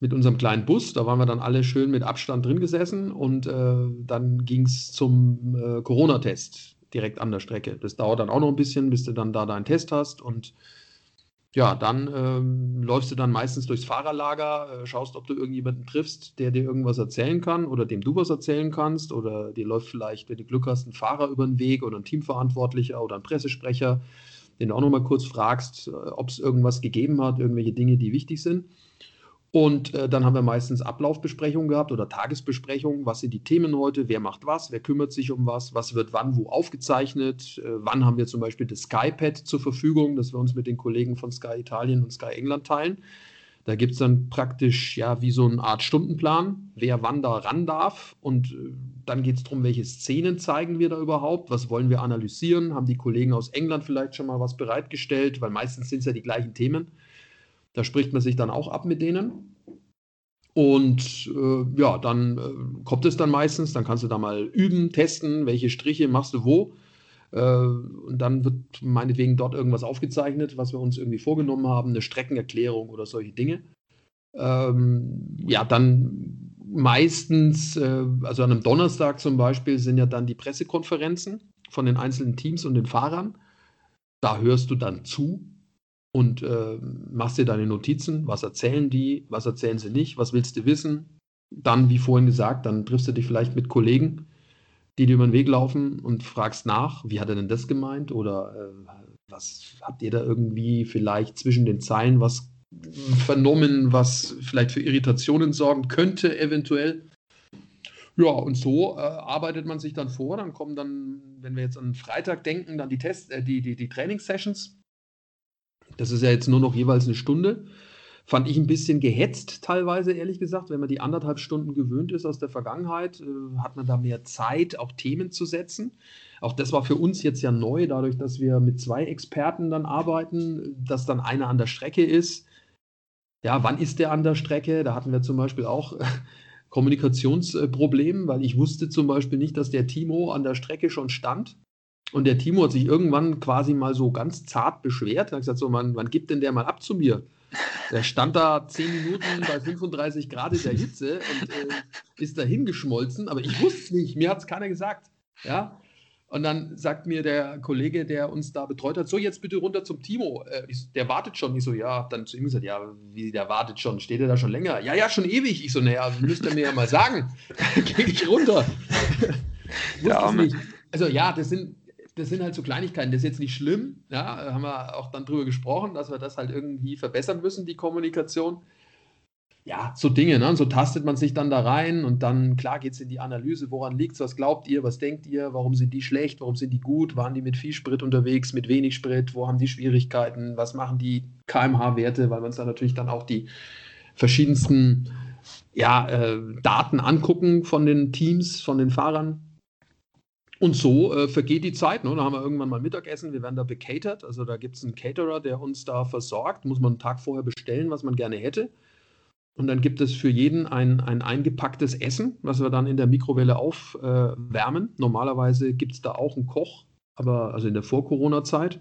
mit unserem kleinen Bus. Da waren wir dann alle schön mit Abstand drin gesessen und äh, dann ging es zum äh, Corona-Test direkt an der Strecke. Das dauert dann auch noch ein bisschen, bis du dann da deinen Test hast und ja, dann ähm, läufst du dann meistens durchs Fahrerlager, äh, schaust, ob du irgendjemanden triffst, der dir irgendwas erzählen kann oder dem du was erzählen kannst oder dir läuft vielleicht, wenn du Glück hast, ein Fahrer über den Weg oder ein Teamverantwortlicher oder ein Pressesprecher, den du auch noch mal kurz fragst, äh, ob es irgendwas gegeben hat, irgendwelche Dinge, die wichtig sind. Und äh, dann haben wir meistens Ablaufbesprechungen gehabt oder Tagesbesprechungen. Was sind die Themen heute? Wer macht was? Wer kümmert sich um was? Was wird wann wo aufgezeichnet? Äh, wann haben wir zum Beispiel das SkyPad zur Verfügung, das wir uns mit den Kollegen von Sky Italien und Sky England teilen? Da gibt es dann praktisch ja wie so eine Art Stundenplan, wer wann da ran darf. Und äh, dann geht es darum, welche Szenen zeigen wir da überhaupt? Was wollen wir analysieren? Haben die Kollegen aus England vielleicht schon mal was bereitgestellt? Weil meistens sind es ja die gleichen Themen. Da spricht man sich dann auch ab mit denen. Und äh, ja, dann äh, kommt es dann meistens, dann kannst du da mal üben, testen, welche Striche machst du wo. Äh, und dann wird meinetwegen dort irgendwas aufgezeichnet, was wir uns irgendwie vorgenommen haben, eine Streckenerklärung oder solche Dinge. Ähm, ja, dann meistens, äh, also an einem Donnerstag zum Beispiel, sind ja dann die Pressekonferenzen von den einzelnen Teams und den Fahrern. Da hörst du dann zu, und äh, machst dir deine Notizen, was erzählen die, was erzählen sie nicht, was willst du wissen. Dann, wie vorhin gesagt, dann triffst du dich vielleicht mit Kollegen, die dir über den Weg laufen und fragst nach, wie hat er denn das gemeint oder äh, was habt ihr da irgendwie vielleicht zwischen den Zeilen was vernommen, was vielleicht für Irritationen sorgen könnte, eventuell. Ja, und so äh, arbeitet man sich dann vor. Dann kommen dann, wenn wir jetzt an Freitag denken, dann die Test, äh, die, die, die Trainingssessions. Das ist ja jetzt nur noch jeweils eine Stunde. Fand ich ein bisschen gehetzt teilweise, ehrlich gesagt. Wenn man die anderthalb Stunden gewöhnt ist aus der Vergangenheit, äh, hat man da mehr Zeit, auch Themen zu setzen. Auch das war für uns jetzt ja neu, dadurch, dass wir mit zwei Experten dann arbeiten, dass dann einer an der Strecke ist. Ja, wann ist der an der Strecke? Da hatten wir zum Beispiel auch Kommunikationsprobleme, weil ich wusste zum Beispiel nicht, dass der Timo an der Strecke schon stand. Und der Timo hat sich irgendwann quasi mal so ganz zart beschwert. Er hat gesagt: So, man, wann gibt denn der mal ab zu mir? Der stand da zehn Minuten bei 35 Grad in der Hitze und äh, ist da hingeschmolzen, aber ich wusste es nicht. Mir hat es keiner gesagt. Ja. Und dann sagt mir der Kollege, der uns da betreut hat, so jetzt bitte runter zum Timo. Äh, ich, der wartet schon. Ich so, ja, dann zu ihm gesagt, ja, wie der wartet schon, steht er da schon länger? Ja, ja, schon ewig. Ich so, naja, müsst ihr mir ja mal sagen. Geh ich runter. ja, also ja, das sind, das sind halt so Kleinigkeiten, das ist jetzt nicht schlimm. Ja, haben wir auch dann drüber gesprochen, dass wir das halt irgendwie verbessern müssen, die Kommunikation. Ja, so Dinge, ne? so tastet man sich dann da rein und dann, klar, geht es in die Analyse, woran liegt es, was glaubt ihr, was denkt ihr, warum sind die schlecht, warum sind die gut, waren die mit viel Sprit unterwegs, mit wenig Sprit, wo haben die Schwierigkeiten, was machen die KMH-Werte, weil wir uns da natürlich dann auch die verschiedensten ja, äh, Daten angucken von den Teams, von den Fahrern. Und so äh, vergeht die Zeit. Ne? Da haben wir irgendwann mal Mittagessen, wir werden da becatert. Also da gibt es einen Caterer, der uns da versorgt. Muss man einen Tag vorher bestellen, was man gerne hätte. Und dann gibt es für jeden ein, ein eingepacktes Essen, was wir dann in der Mikrowelle aufwärmen. Äh, Normalerweise gibt es da auch einen Koch, aber also in der Vor-Corona-Zeit.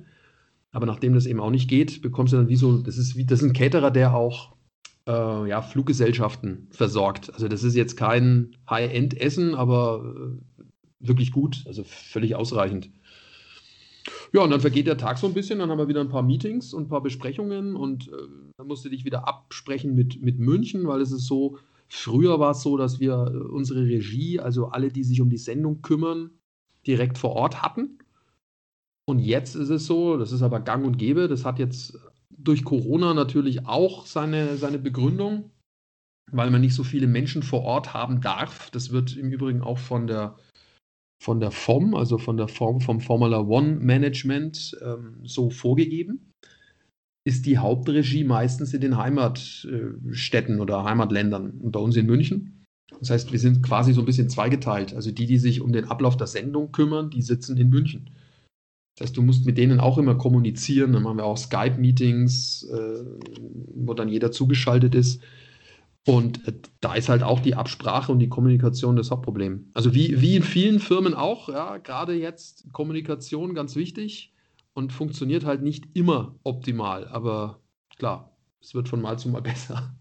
Aber nachdem das eben auch nicht geht, bekommst du dann wie so, das ist wie, das ist ein Caterer, der auch äh, ja, Fluggesellschaften versorgt. Also das ist jetzt kein High-End-Essen, aber äh, wirklich gut, also völlig ausreichend. Ja, und dann vergeht der Tag so ein bisschen, dann haben wir wieder ein paar Meetings und ein paar Besprechungen und äh, dann musste dich wieder absprechen mit, mit München, weil es ist so, früher war es so, dass wir äh, unsere Regie, also alle, die sich um die Sendung kümmern, direkt vor Ort hatten. Und jetzt ist es so, das ist aber gang und gäbe, das hat jetzt durch Corona natürlich auch seine, seine Begründung, weil man nicht so viele Menschen vor Ort haben darf. Das wird im Übrigen auch von der, von der FOM, also von der Form vom Formula One Management ähm, so vorgegeben. Ist die Hauptregie meistens in den Heimatstädten oder Heimatländern und bei uns in München. Das heißt, wir sind quasi so ein bisschen zweigeteilt. Also die, die sich um den Ablauf der Sendung kümmern, die sitzen in München. Das heißt, du musst mit denen auch immer kommunizieren. Dann machen wir auch Skype-Meetings, äh, wo dann jeder zugeschaltet ist. Und äh, da ist halt auch die Absprache und die Kommunikation das Hauptproblem. Also wie, wie in vielen Firmen auch, ja, gerade jetzt Kommunikation ganz wichtig und funktioniert halt nicht immer optimal. Aber klar, es wird von Mal zu Mal besser.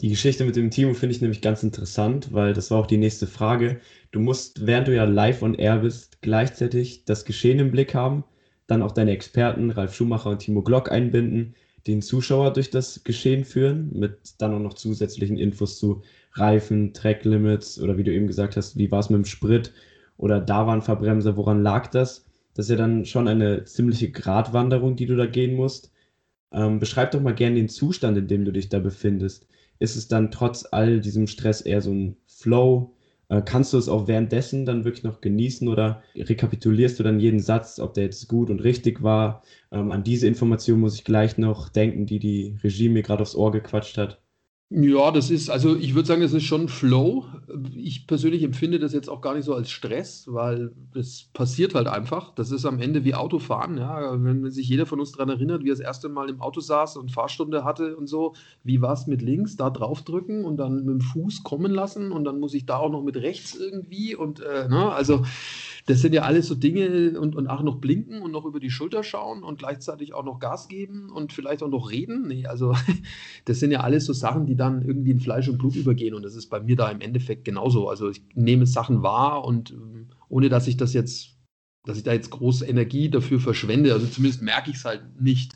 Die Geschichte mit dem Timo finde ich nämlich ganz interessant, weil das war auch die nächste Frage. Du musst, während du ja live on air bist, gleichzeitig das Geschehen im Blick haben, dann auch deine Experten Ralf Schumacher und Timo Glock einbinden, den Zuschauer durch das Geschehen führen, mit dann auch noch zusätzlichen Infos zu Reifen, Tracklimits oder wie du eben gesagt hast, wie war es mit dem Sprit oder da waren Verbremser, woran lag das? Das ist ja dann schon eine ziemliche Gratwanderung, die du da gehen musst. Ähm, beschreib doch mal gerne den Zustand, in dem du dich da befindest ist es dann trotz all diesem Stress eher so ein Flow? Äh, kannst du es auch währenddessen dann wirklich noch genießen oder rekapitulierst du dann jeden Satz, ob der jetzt gut und richtig war? Ähm, an diese Information muss ich gleich noch denken, die die Regie mir gerade aufs Ohr gequatscht hat. Ja, das ist, also ich würde sagen, das ist schon Flow. Ich persönlich empfinde das jetzt auch gar nicht so als Stress, weil das passiert halt einfach. Das ist am Ende wie Autofahren. Ja? Wenn sich jeder von uns daran erinnert, wie er das erste Mal im Auto saß und Fahrstunde hatte und so, wie war es mit links, da draufdrücken und dann mit dem Fuß kommen lassen und dann muss ich da auch noch mit rechts irgendwie und äh, ne? also das sind ja alles so Dinge und, und auch noch blinken und noch über die Schulter schauen und gleichzeitig auch noch Gas geben und vielleicht auch noch reden. Nee, also das sind ja alles so Sachen, die dann irgendwie in Fleisch und Blut übergehen und das ist bei mir da im Endeffekt genauso. Also ich nehme Sachen wahr und ähm, ohne dass ich das jetzt, dass ich da jetzt große Energie dafür verschwende, also zumindest merke ich es halt nicht.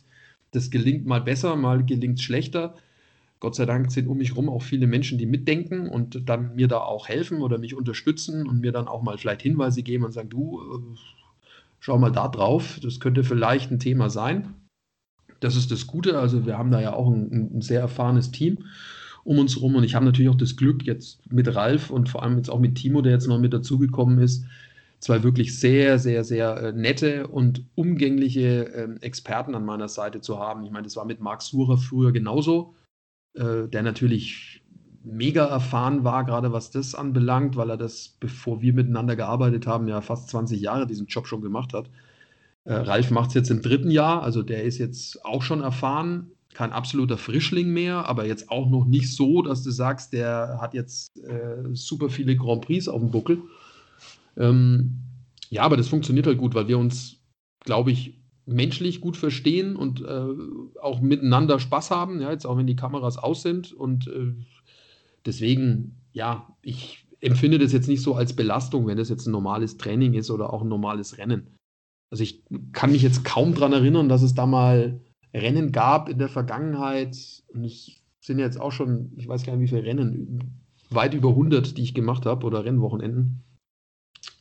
Das gelingt mal besser, mal gelingt es schlechter. Gott sei Dank sind um mich herum auch viele Menschen, die mitdenken und dann mir da auch helfen oder mich unterstützen und mir dann auch mal vielleicht Hinweise geben und sagen, du, äh, schau mal da drauf, das könnte vielleicht ein Thema sein. Das ist das Gute, also wir haben da ja auch ein, ein sehr erfahrenes Team um uns herum und ich habe natürlich auch das Glück jetzt mit Ralf und vor allem jetzt auch mit Timo, der jetzt noch mit dazugekommen ist, zwei wirklich sehr, sehr, sehr äh, nette und umgängliche äh, Experten an meiner Seite zu haben. Ich meine, das war mit Marc Surer früher genauso äh, der natürlich mega erfahren war, gerade was das anbelangt, weil er das, bevor wir miteinander gearbeitet haben, ja fast 20 Jahre diesen Job schon gemacht hat. Äh, Ralf macht es jetzt im dritten Jahr, also der ist jetzt auch schon erfahren, kein absoluter Frischling mehr, aber jetzt auch noch nicht so, dass du sagst, der hat jetzt äh, super viele Grand Prix auf dem Buckel. Ähm, ja, aber das funktioniert halt gut, weil wir uns, glaube ich, menschlich gut verstehen und äh, auch miteinander Spaß haben, ja, jetzt auch wenn die Kameras aus sind. Und äh, deswegen, ja, ich empfinde das jetzt nicht so als Belastung, wenn das jetzt ein normales Training ist oder auch ein normales Rennen. Also ich kann mich jetzt kaum daran erinnern, dass es da mal Rennen gab in der Vergangenheit. Und es sind jetzt auch schon, ich weiß gar nicht, wie viele Rennen, weit über 100, die ich gemacht habe oder Rennwochenenden,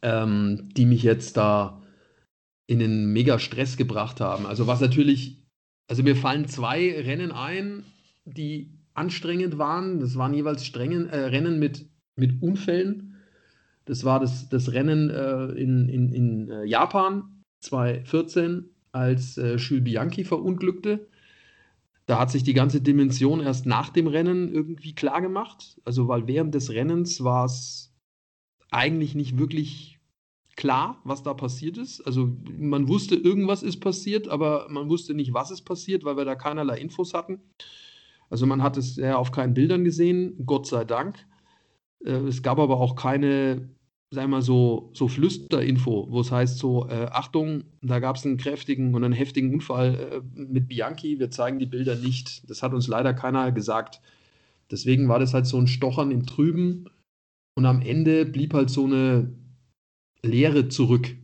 ähm, die mich jetzt da in den mega Stress gebracht haben. Also was natürlich, also mir fallen zwei Rennen ein, die anstrengend waren. Das waren jeweils strengen, äh, Rennen mit, mit Unfällen. Das war das, das Rennen äh, in, in, in äh, Japan 2014, als äh, Jules Bianchi verunglückte. Da hat sich die ganze Dimension erst nach dem Rennen irgendwie klar gemacht. Also, weil während des Rennens war es eigentlich nicht wirklich klar, was da passiert ist. Also man wusste, irgendwas ist passiert, aber man wusste nicht, was ist passiert, weil wir da keinerlei Infos hatten. Also man hat es ja auf keinen Bildern gesehen, Gott sei Dank. Äh, es gab aber auch keine, sagen wir mal so, so Flüsterinfo, wo es heißt so, äh, Achtung, da gab es einen kräftigen und einen heftigen Unfall äh, mit Bianchi, wir zeigen die Bilder nicht. Das hat uns leider keiner gesagt. Deswegen war das halt so ein Stochern im Trüben und am Ende blieb halt so eine Leere zurück.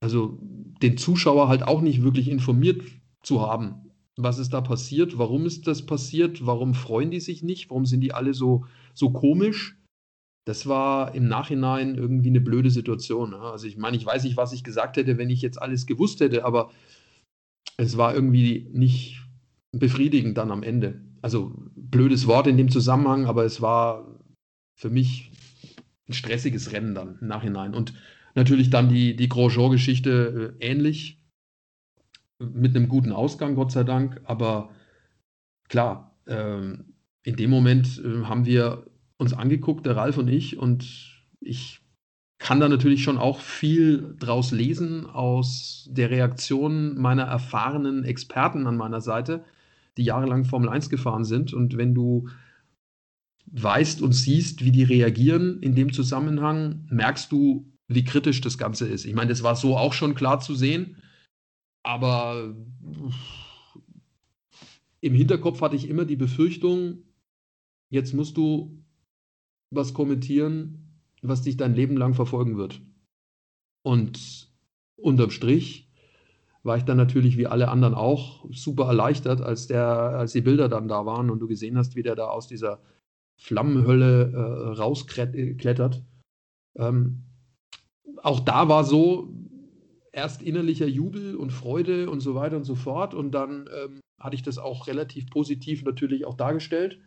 Also den Zuschauer halt auch nicht wirklich informiert zu haben. Was ist da passiert? Warum ist das passiert? Warum freuen die sich nicht? Warum sind die alle so, so komisch? Das war im Nachhinein irgendwie eine blöde Situation. Also ich meine, ich weiß nicht, was ich gesagt hätte, wenn ich jetzt alles gewusst hätte, aber es war irgendwie nicht, befriedigend dann am Ende. Also blödes Wort in dem Zusammenhang, aber es war für mich ein stressiges Rennen dann im Nachhinein. Und natürlich dann die, die Grosjean-Geschichte äh, ähnlich, mit einem guten Ausgang, Gott sei Dank. Aber klar, ähm, in dem Moment äh, haben wir uns angeguckt, der Ralf und ich, und ich kann da natürlich schon auch viel draus lesen aus der Reaktion meiner erfahrenen Experten an meiner Seite, die jahrelang Formel 1 gefahren sind. Und wenn du weißt und siehst, wie die reagieren in dem Zusammenhang, merkst du, wie kritisch das Ganze ist. Ich meine, das war so auch schon klar zu sehen, aber im Hinterkopf hatte ich immer die Befürchtung, jetzt musst du was kommentieren, was dich dein Leben lang verfolgen wird. Und unterm Strich war ich dann natürlich wie alle anderen auch super erleichtert, als, der, als die Bilder dann da waren und du gesehen hast, wie der da aus dieser Flammenhölle äh, rausklettert. Ähm, auch da war so erst innerlicher Jubel und Freude und so weiter und so fort. Und dann ähm, hatte ich das auch relativ positiv natürlich auch dargestellt.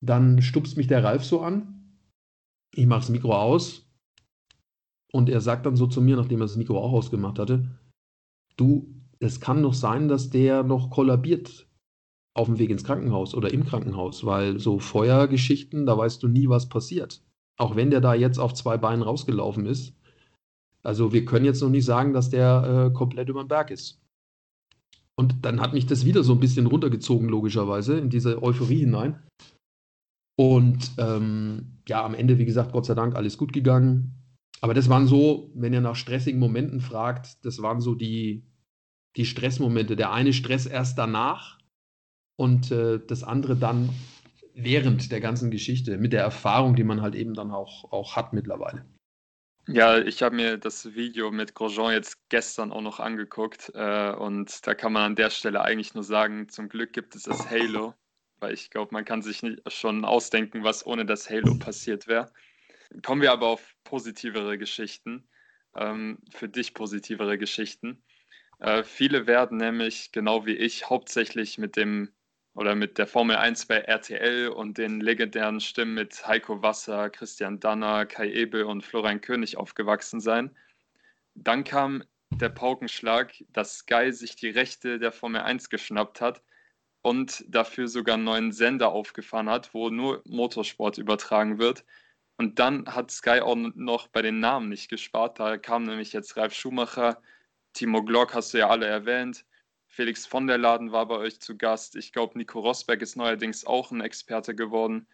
Dann stupst mich der Ralf so an. Ich mache das Mikro aus. Und er sagt dann so zu mir, nachdem er das Mikro auch ausgemacht hatte, du, es kann doch sein, dass der noch kollabiert auf dem Weg ins Krankenhaus oder im Krankenhaus, weil so Feuergeschichten, da weißt du nie, was passiert. Auch wenn der da jetzt auf zwei Beinen rausgelaufen ist. Also wir können jetzt noch nicht sagen, dass der äh, komplett über den Berg ist. Und dann hat mich das wieder so ein bisschen runtergezogen, logischerweise, in diese Euphorie hinein. Und ähm, ja, am Ende, wie gesagt, Gott sei Dank, alles gut gegangen. Aber das waren so, wenn ihr nach stressigen Momenten fragt, das waren so die, die Stressmomente. Der eine Stress erst danach und äh, das andere dann während der ganzen Geschichte, mit der Erfahrung, die man halt eben dann auch, auch hat mittlerweile. Ja, ich habe mir das Video mit Grosjean jetzt gestern auch noch angeguckt äh, und da kann man an der Stelle eigentlich nur sagen, zum Glück gibt es das Halo, weil ich glaube, man kann sich nicht schon ausdenken, was ohne das Halo passiert wäre. Kommen wir aber auf positivere Geschichten, ähm, für dich positivere Geschichten. Äh, viele werden nämlich, genau wie ich, hauptsächlich mit dem oder mit der Formel 1 bei RTL und den legendären Stimmen mit Heiko Wasser, Christian Danner, Kai Ebel und Florian König aufgewachsen sein. Dann kam der Paukenschlag, dass Sky sich die Rechte der Formel 1 geschnappt hat und dafür sogar einen neuen Sender aufgefahren hat, wo nur Motorsport übertragen wird. Und dann hat Sky auch noch bei den Namen nicht gespart. Da kam nämlich jetzt Ralf Schumacher, Timo Glock hast du ja alle erwähnt, Felix von der Laden war bei euch zu Gast. Ich glaube, Nico Rosberg ist neuerdings auch ein Experte geworden.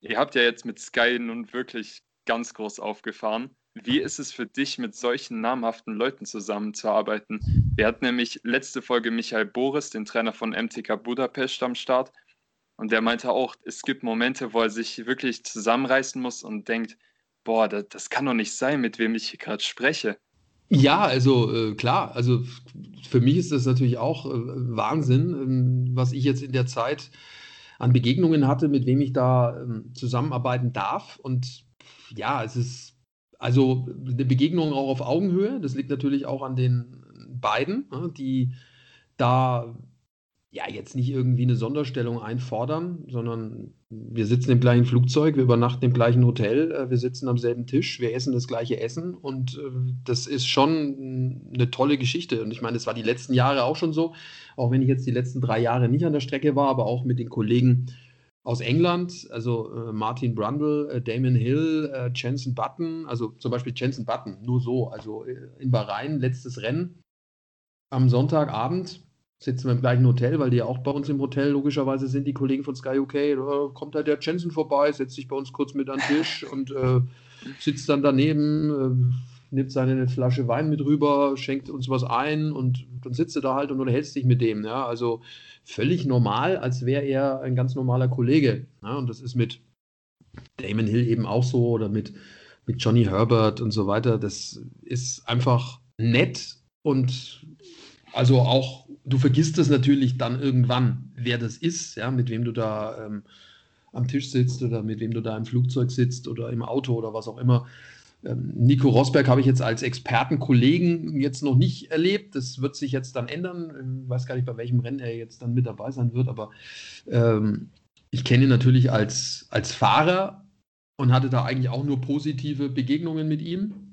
Ihr habt ja jetzt mit Sky nun wirklich ganz groß aufgefahren. Wie ist es für dich, mit solchen namhaften Leuten zusammenzuarbeiten? Wir hatten nämlich letzte Folge Michael Boris, den Trainer von MTK Budapest, am Start. Und der meinte auch, es gibt Momente, wo er sich wirklich zusammenreißen muss und denkt, boah, das, das kann doch nicht sein, mit wem ich hier gerade spreche. Ja, also äh, klar, also für mich ist das natürlich auch äh, Wahnsinn, ähm, was ich jetzt in der Zeit an Begegnungen hatte, mit wem ich da ähm, zusammenarbeiten darf. Und ja, es ist also eine Begegnung auch auf Augenhöhe. Das liegt natürlich auch an den beiden, ne, die da ja jetzt nicht irgendwie eine Sonderstellung einfordern, sondern wir sitzen im gleichen Flugzeug, wir übernachten im gleichen Hotel, äh, wir sitzen am selben Tisch, wir essen das gleiche Essen und äh, das ist schon eine tolle Geschichte. Und ich meine, das war die letzten Jahre auch schon so, auch wenn ich jetzt die letzten drei Jahre nicht an der Strecke war, aber auch mit den Kollegen aus England, also äh, Martin Brundle, Damon Hill, Jensen Button, also zum Beispiel Jensen Button, nur so, also in Bahrain, letztes Rennen am Sonntagabend sitzen wir im gleichen Hotel, weil die ja auch bei uns im Hotel logischerweise sind, die Kollegen von Sky UK. Da kommt halt der Jensen vorbei, setzt sich bei uns kurz mit an den Tisch und äh, sitzt dann daneben, äh, nimmt seine Flasche Wein mit rüber, schenkt uns was ein und dann sitzt er da halt und unterhältst dich mit dem. Ja? Also völlig normal, als wäre er ein ganz normaler Kollege. Ja? Und das ist mit Damon Hill eben auch so oder mit, mit Johnny Herbert und so weiter. Das ist einfach nett und also auch, du vergisst es natürlich dann irgendwann, wer das ist, ja, mit wem du da ähm, am Tisch sitzt oder mit wem du da im Flugzeug sitzt oder im Auto oder was auch immer. Ähm, Nico Rosberg habe ich jetzt als Expertenkollegen jetzt noch nicht erlebt. Das wird sich jetzt dann ändern. Ich weiß gar nicht, bei welchem Rennen er jetzt dann mit dabei sein wird, aber ähm, ich kenne ihn natürlich als, als Fahrer und hatte da eigentlich auch nur positive Begegnungen mit ihm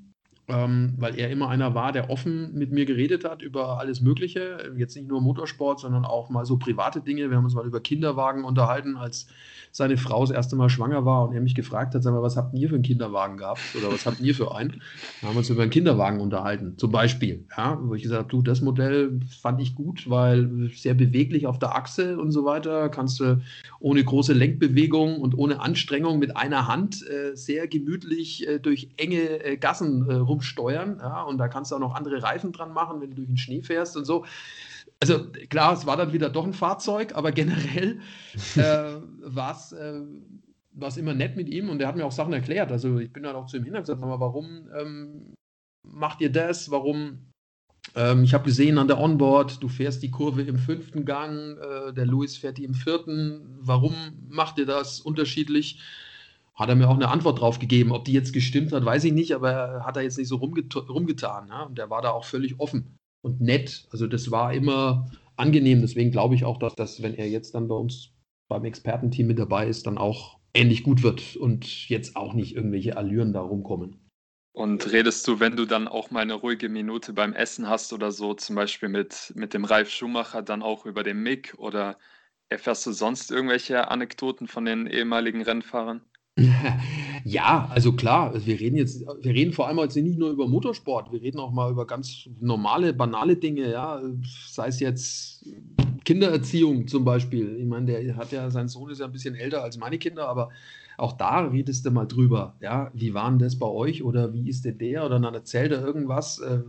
ähm, weil er immer einer war, der offen mit mir geredet hat über alles Mögliche. Jetzt nicht nur Motorsport, sondern auch mal so private Dinge. Wir haben uns mal über Kinderwagen unterhalten, als seine Frau das erste Mal schwanger war und er mich gefragt hat, sag mal, was habt ihr für einen Kinderwagen gehabt oder was habt ihr für einen? Da haben wir uns über einen Kinderwagen unterhalten, zum Beispiel. Ja, wo ich gesagt habe, du, das Modell fand ich gut, weil sehr beweglich auf der Achse und so weiter. Kannst du ohne große Lenkbewegung und ohne Anstrengung mit einer Hand äh, sehr gemütlich äh, durch enge äh, Gassen äh, rumsteuern. Ja, und da kannst du auch noch andere Reifen dran machen, wenn du durch den Schnee fährst und so also klar, es war dann wieder doch ein Fahrzeug, aber generell äh, war es äh, immer nett mit ihm und er hat mir auch Sachen erklärt. Also ich bin dann auch zu ihm hin und gesagt, aber warum ähm, macht ihr das? Warum? Ähm, ich habe gesehen an der Onboard, du fährst die Kurve im fünften Gang, äh, der Louis fährt die im vierten. Warum macht ihr das unterschiedlich? Hat er mir auch eine Antwort drauf gegeben. Ob die jetzt gestimmt hat, weiß ich nicht, aber hat er jetzt nicht so rumget rumgetan. Ja? Und der war da auch völlig offen und nett. Also das war immer angenehm. Deswegen glaube ich auch, dass das, wenn er jetzt dann bei uns beim Expertenteam mit dabei ist, dann auch ähnlich gut wird und jetzt auch nicht irgendwelche Allüren da rumkommen. Und redest du, wenn du dann auch mal eine ruhige Minute beim Essen hast oder so, zum Beispiel mit, mit dem Ralf Schumacher, dann auch über den Mick oder erfährst du sonst irgendwelche Anekdoten von den ehemaligen Rennfahrern? Ja, also klar, wir reden jetzt, wir reden vor allem jetzt nicht nur über Motorsport, wir reden auch mal über ganz normale, banale Dinge, ja, sei es jetzt Kindererziehung zum Beispiel. Ich meine, der hat ja, sein Sohn ist ja ein bisschen älter als meine Kinder, aber auch da redest du mal drüber, ja, wie war denn das bei euch oder wie ist denn der oder dann erzählt er irgendwas äh,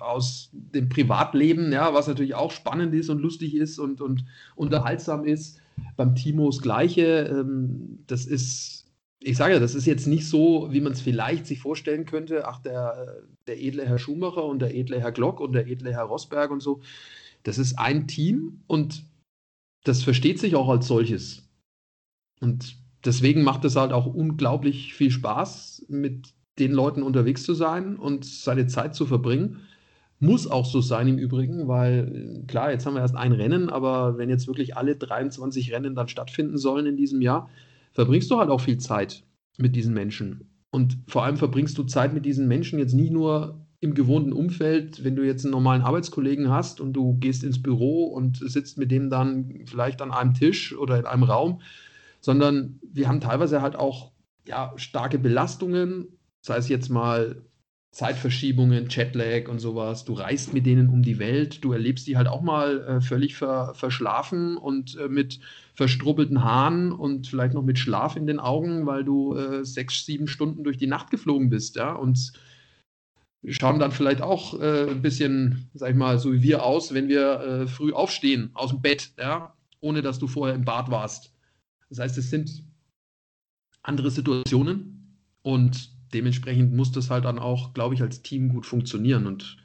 aus dem Privatleben, ja, was natürlich auch spannend ist und lustig ist und, und unterhaltsam ist. Beim Timo das Gleiche, ähm, das ist ich sage das ist jetzt nicht so, wie man es vielleicht sich vorstellen könnte. Ach, der, der edle Herr Schumacher und der edle Herr Glock und der edle Herr Rosberg und so. Das ist ein Team und das versteht sich auch als solches. Und deswegen macht es halt auch unglaublich viel Spaß, mit den Leuten unterwegs zu sein und seine Zeit zu verbringen. Muss auch so sein im Übrigen, weil klar, jetzt haben wir erst ein Rennen, aber wenn jetzt wirklich alle 23 Rennen dann stattfinden sollen in diesem Jahr, verbringst du halt auch viel Zeit mit diesen Menschen. Und vor allem verbringst du Zeit mit diesen Menschen jetzt nicht nur im gewohnten Umfeld, wenn du jetzt einen normalen Arbeitskollegen hast und du gehst ins Büro und sitzt mit dem dann vielleicht an einem Tisch oder in einem Raum, sondern wir haben teilweise halt auch ja, starke Belastungen, sei es jetzt mal Zeitverschiebungen, Jetlag und sowas. Du reist mit denen um die Welt, du erlebst die halt auch mal äh, völlig ver verschlafen und äh, mit verstrubbelten Haaren und vielleicht noch mit Schlaf in den Augen, weil du äh, sechs, sieben Stunden durch die Nacht geflogen bist, ja, und schauen dann vielleicht auch äh, ein bisschen, sag ich mal, so wie wir aus, wenn wir äh, früh aufstehen aus dem Bett, ja, ohne dass du vorher im Bad warst. Das heißt, es sind andere Situationen und dementsprechend muss das halt dann auch, glaube ich, als Team gut funktionieren. Und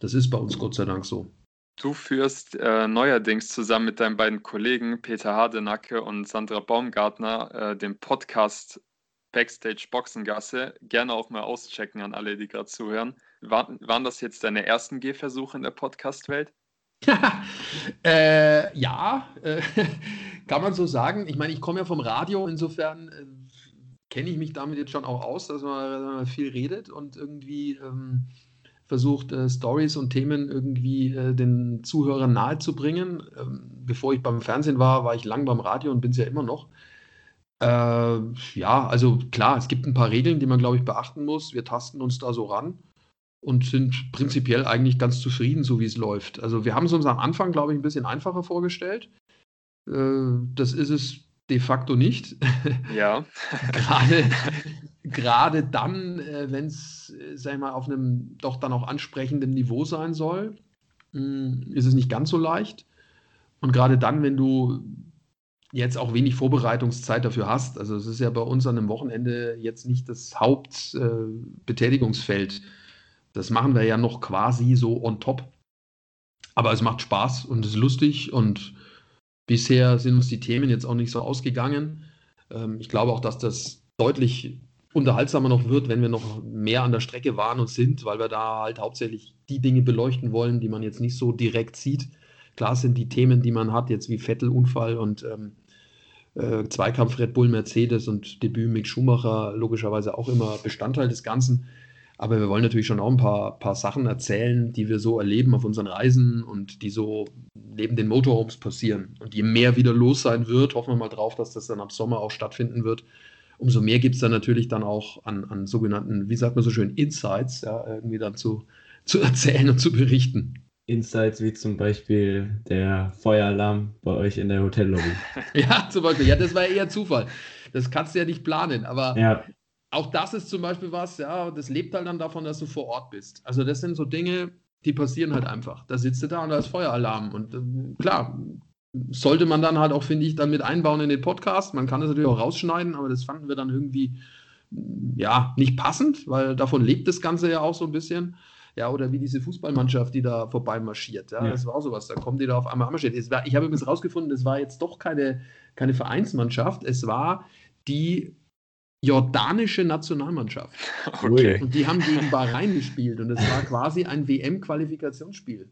das ist bei uns Gott sei Dank so. Du führst äh, neuerdings zusammen mit deinen beiden Kollegen Peter Hardenacke und Sandra Baumgartner äh, den Podcast Backstage Boxengasse. Gerne auch mal auschecken an alle, die gerade zuhören. War, waren das jetzt deine ersten Gehversuche in der Podcast-Welt? äh, ja, äh, kann man so sagen. Ich meine, ich komme ja vom Radio, insofern äh, kenne ich mich damit jetzt schon auch aus, dass man viel redet und irgendwie ähm, versucht, äh, Stories und Themen irgendwie äh, den Zuhörern nahezubringen. Ähm, bevor ich beim Fernsehen war, war ich lang beim Radio und bin es ja immer noch. Äh, ja, also klar, es gibt ein paar Regeln, die man, glaube ich, beachten muss. Wir tasten uns da so ran und sind prinzipiell eigentlich ganz zufrieden, so wie es läuft. Also wir haben es uns am Anfang, glaube ich, ein bisschen einfacher vorgestellt. Äh, das ist es de facto nicht. Ja. gerade, gerade dann, äh, wenn es, äh, sag ich mal, auf einem doch dann auch ansprechenden Niveau sein soll, mh, hm, ist es nicht ganz so leicht. Und gerade dann, wenn du jetzt auch wenig Vorbereitungszeit dafür hast, also es ist ja bei uns an einem Wochenende jetzt nicht das Hauptbetätigungsfeld. Äh, das machen wir ja noch quasi so on top. Aber es macht Spaß und ist lustig und bisher sind uns die Themen jetzt auch nicht so ausgegangen. Ähm, ich glaube auch, dass das deutlich unterhaltsamer noch wird, wenn wir noch mehr an der Strecke waren und sind, weil wir da halt hauptsächlich die Dinge beleuchten wollen, die man jetzt nicht so direkt sieht. Klar sind die Themen, die man hat, jetzt wie Vettel-Unfall und ähm, äh, Zweikampf Red Bull Mercedes und Debüt Mick Schumacher logischerweise auch immer Bestandteil des Ganzen. Aber wir wollen natürlich schon auch ein paar, paar Sachen erzählen, die wir so erleben auf unseren Reisen und die so neben den Motorhomes passieren. Und je mehr wieder los sein wird, hoffen wir mal drauf, dass das dann ab Sommer auch stattfinden wird. Umso mehr gibt es dann natürlich dann auch an, an sogenannten, wie sagt man so schön, Insights, ja, irgendwie dann zu, zu erzählen und zu berichten. Insights wie zum Beispiel der Feueralarm bei euch in der Hotellobby. ja, zum Beispiel. Ja, das war eher Zufall. Das kannst du ja nicht planen, aber ja auch das ist zum Beispiel was, ja, das lebt halt dann davon, dass du vor Ort bist. Also das sind so Dinge, die passieren halt einfach. Da sitzt du da und da ist Feueralarm. Und äh, klar, sollte man dann halt auch, finde ich, dann mit einbauen in den Podcast. Man kann das natürlich auch rausschneiden, aber das fanden wir dann irgendwie, ja, nicht passend, weil davon lebt das Ganze ja auch so ein bisschen. Ja, oder wie diese Fußballmannschaft, die da vorbei marschiert. Ja, ja. das war auch sowas. Da kommen die da auf einmal marschiert. Ich habe übrigens rausgefunden, das war jetzt doch keine, keine Vereinsmannschaft. Es war die jordanische Nationalmannschaft. Okay. Und die haben gegen Bahrain gespielt und es war quasi ein WM-Qualifikationsspiel.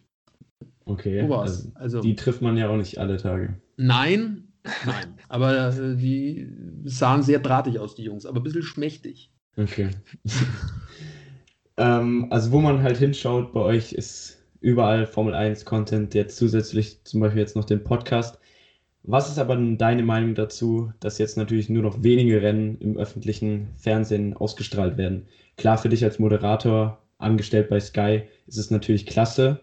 Okay. Also, also, die trifft man ja auch nicht alle Tage. Nein, nein. aber äh, die sahen sehr drahtig aus, die Jungs, aber ein bisschen schmächtig. Okay. ähm, also, wo man halt hinschaut bei euch, ist überall Formel 1 Content, jetzt zusätzlich zum Beispiel jetzt noch den Podcast. Was ist aber deine Meinung dazu, dass jetzt natürlich nur noch wenige Rennen im öffentlichen Fernsehen ausgestrahlt werden? Klar, für dich als Moderator, angestellt bei Sky, ist es natürlich klasse.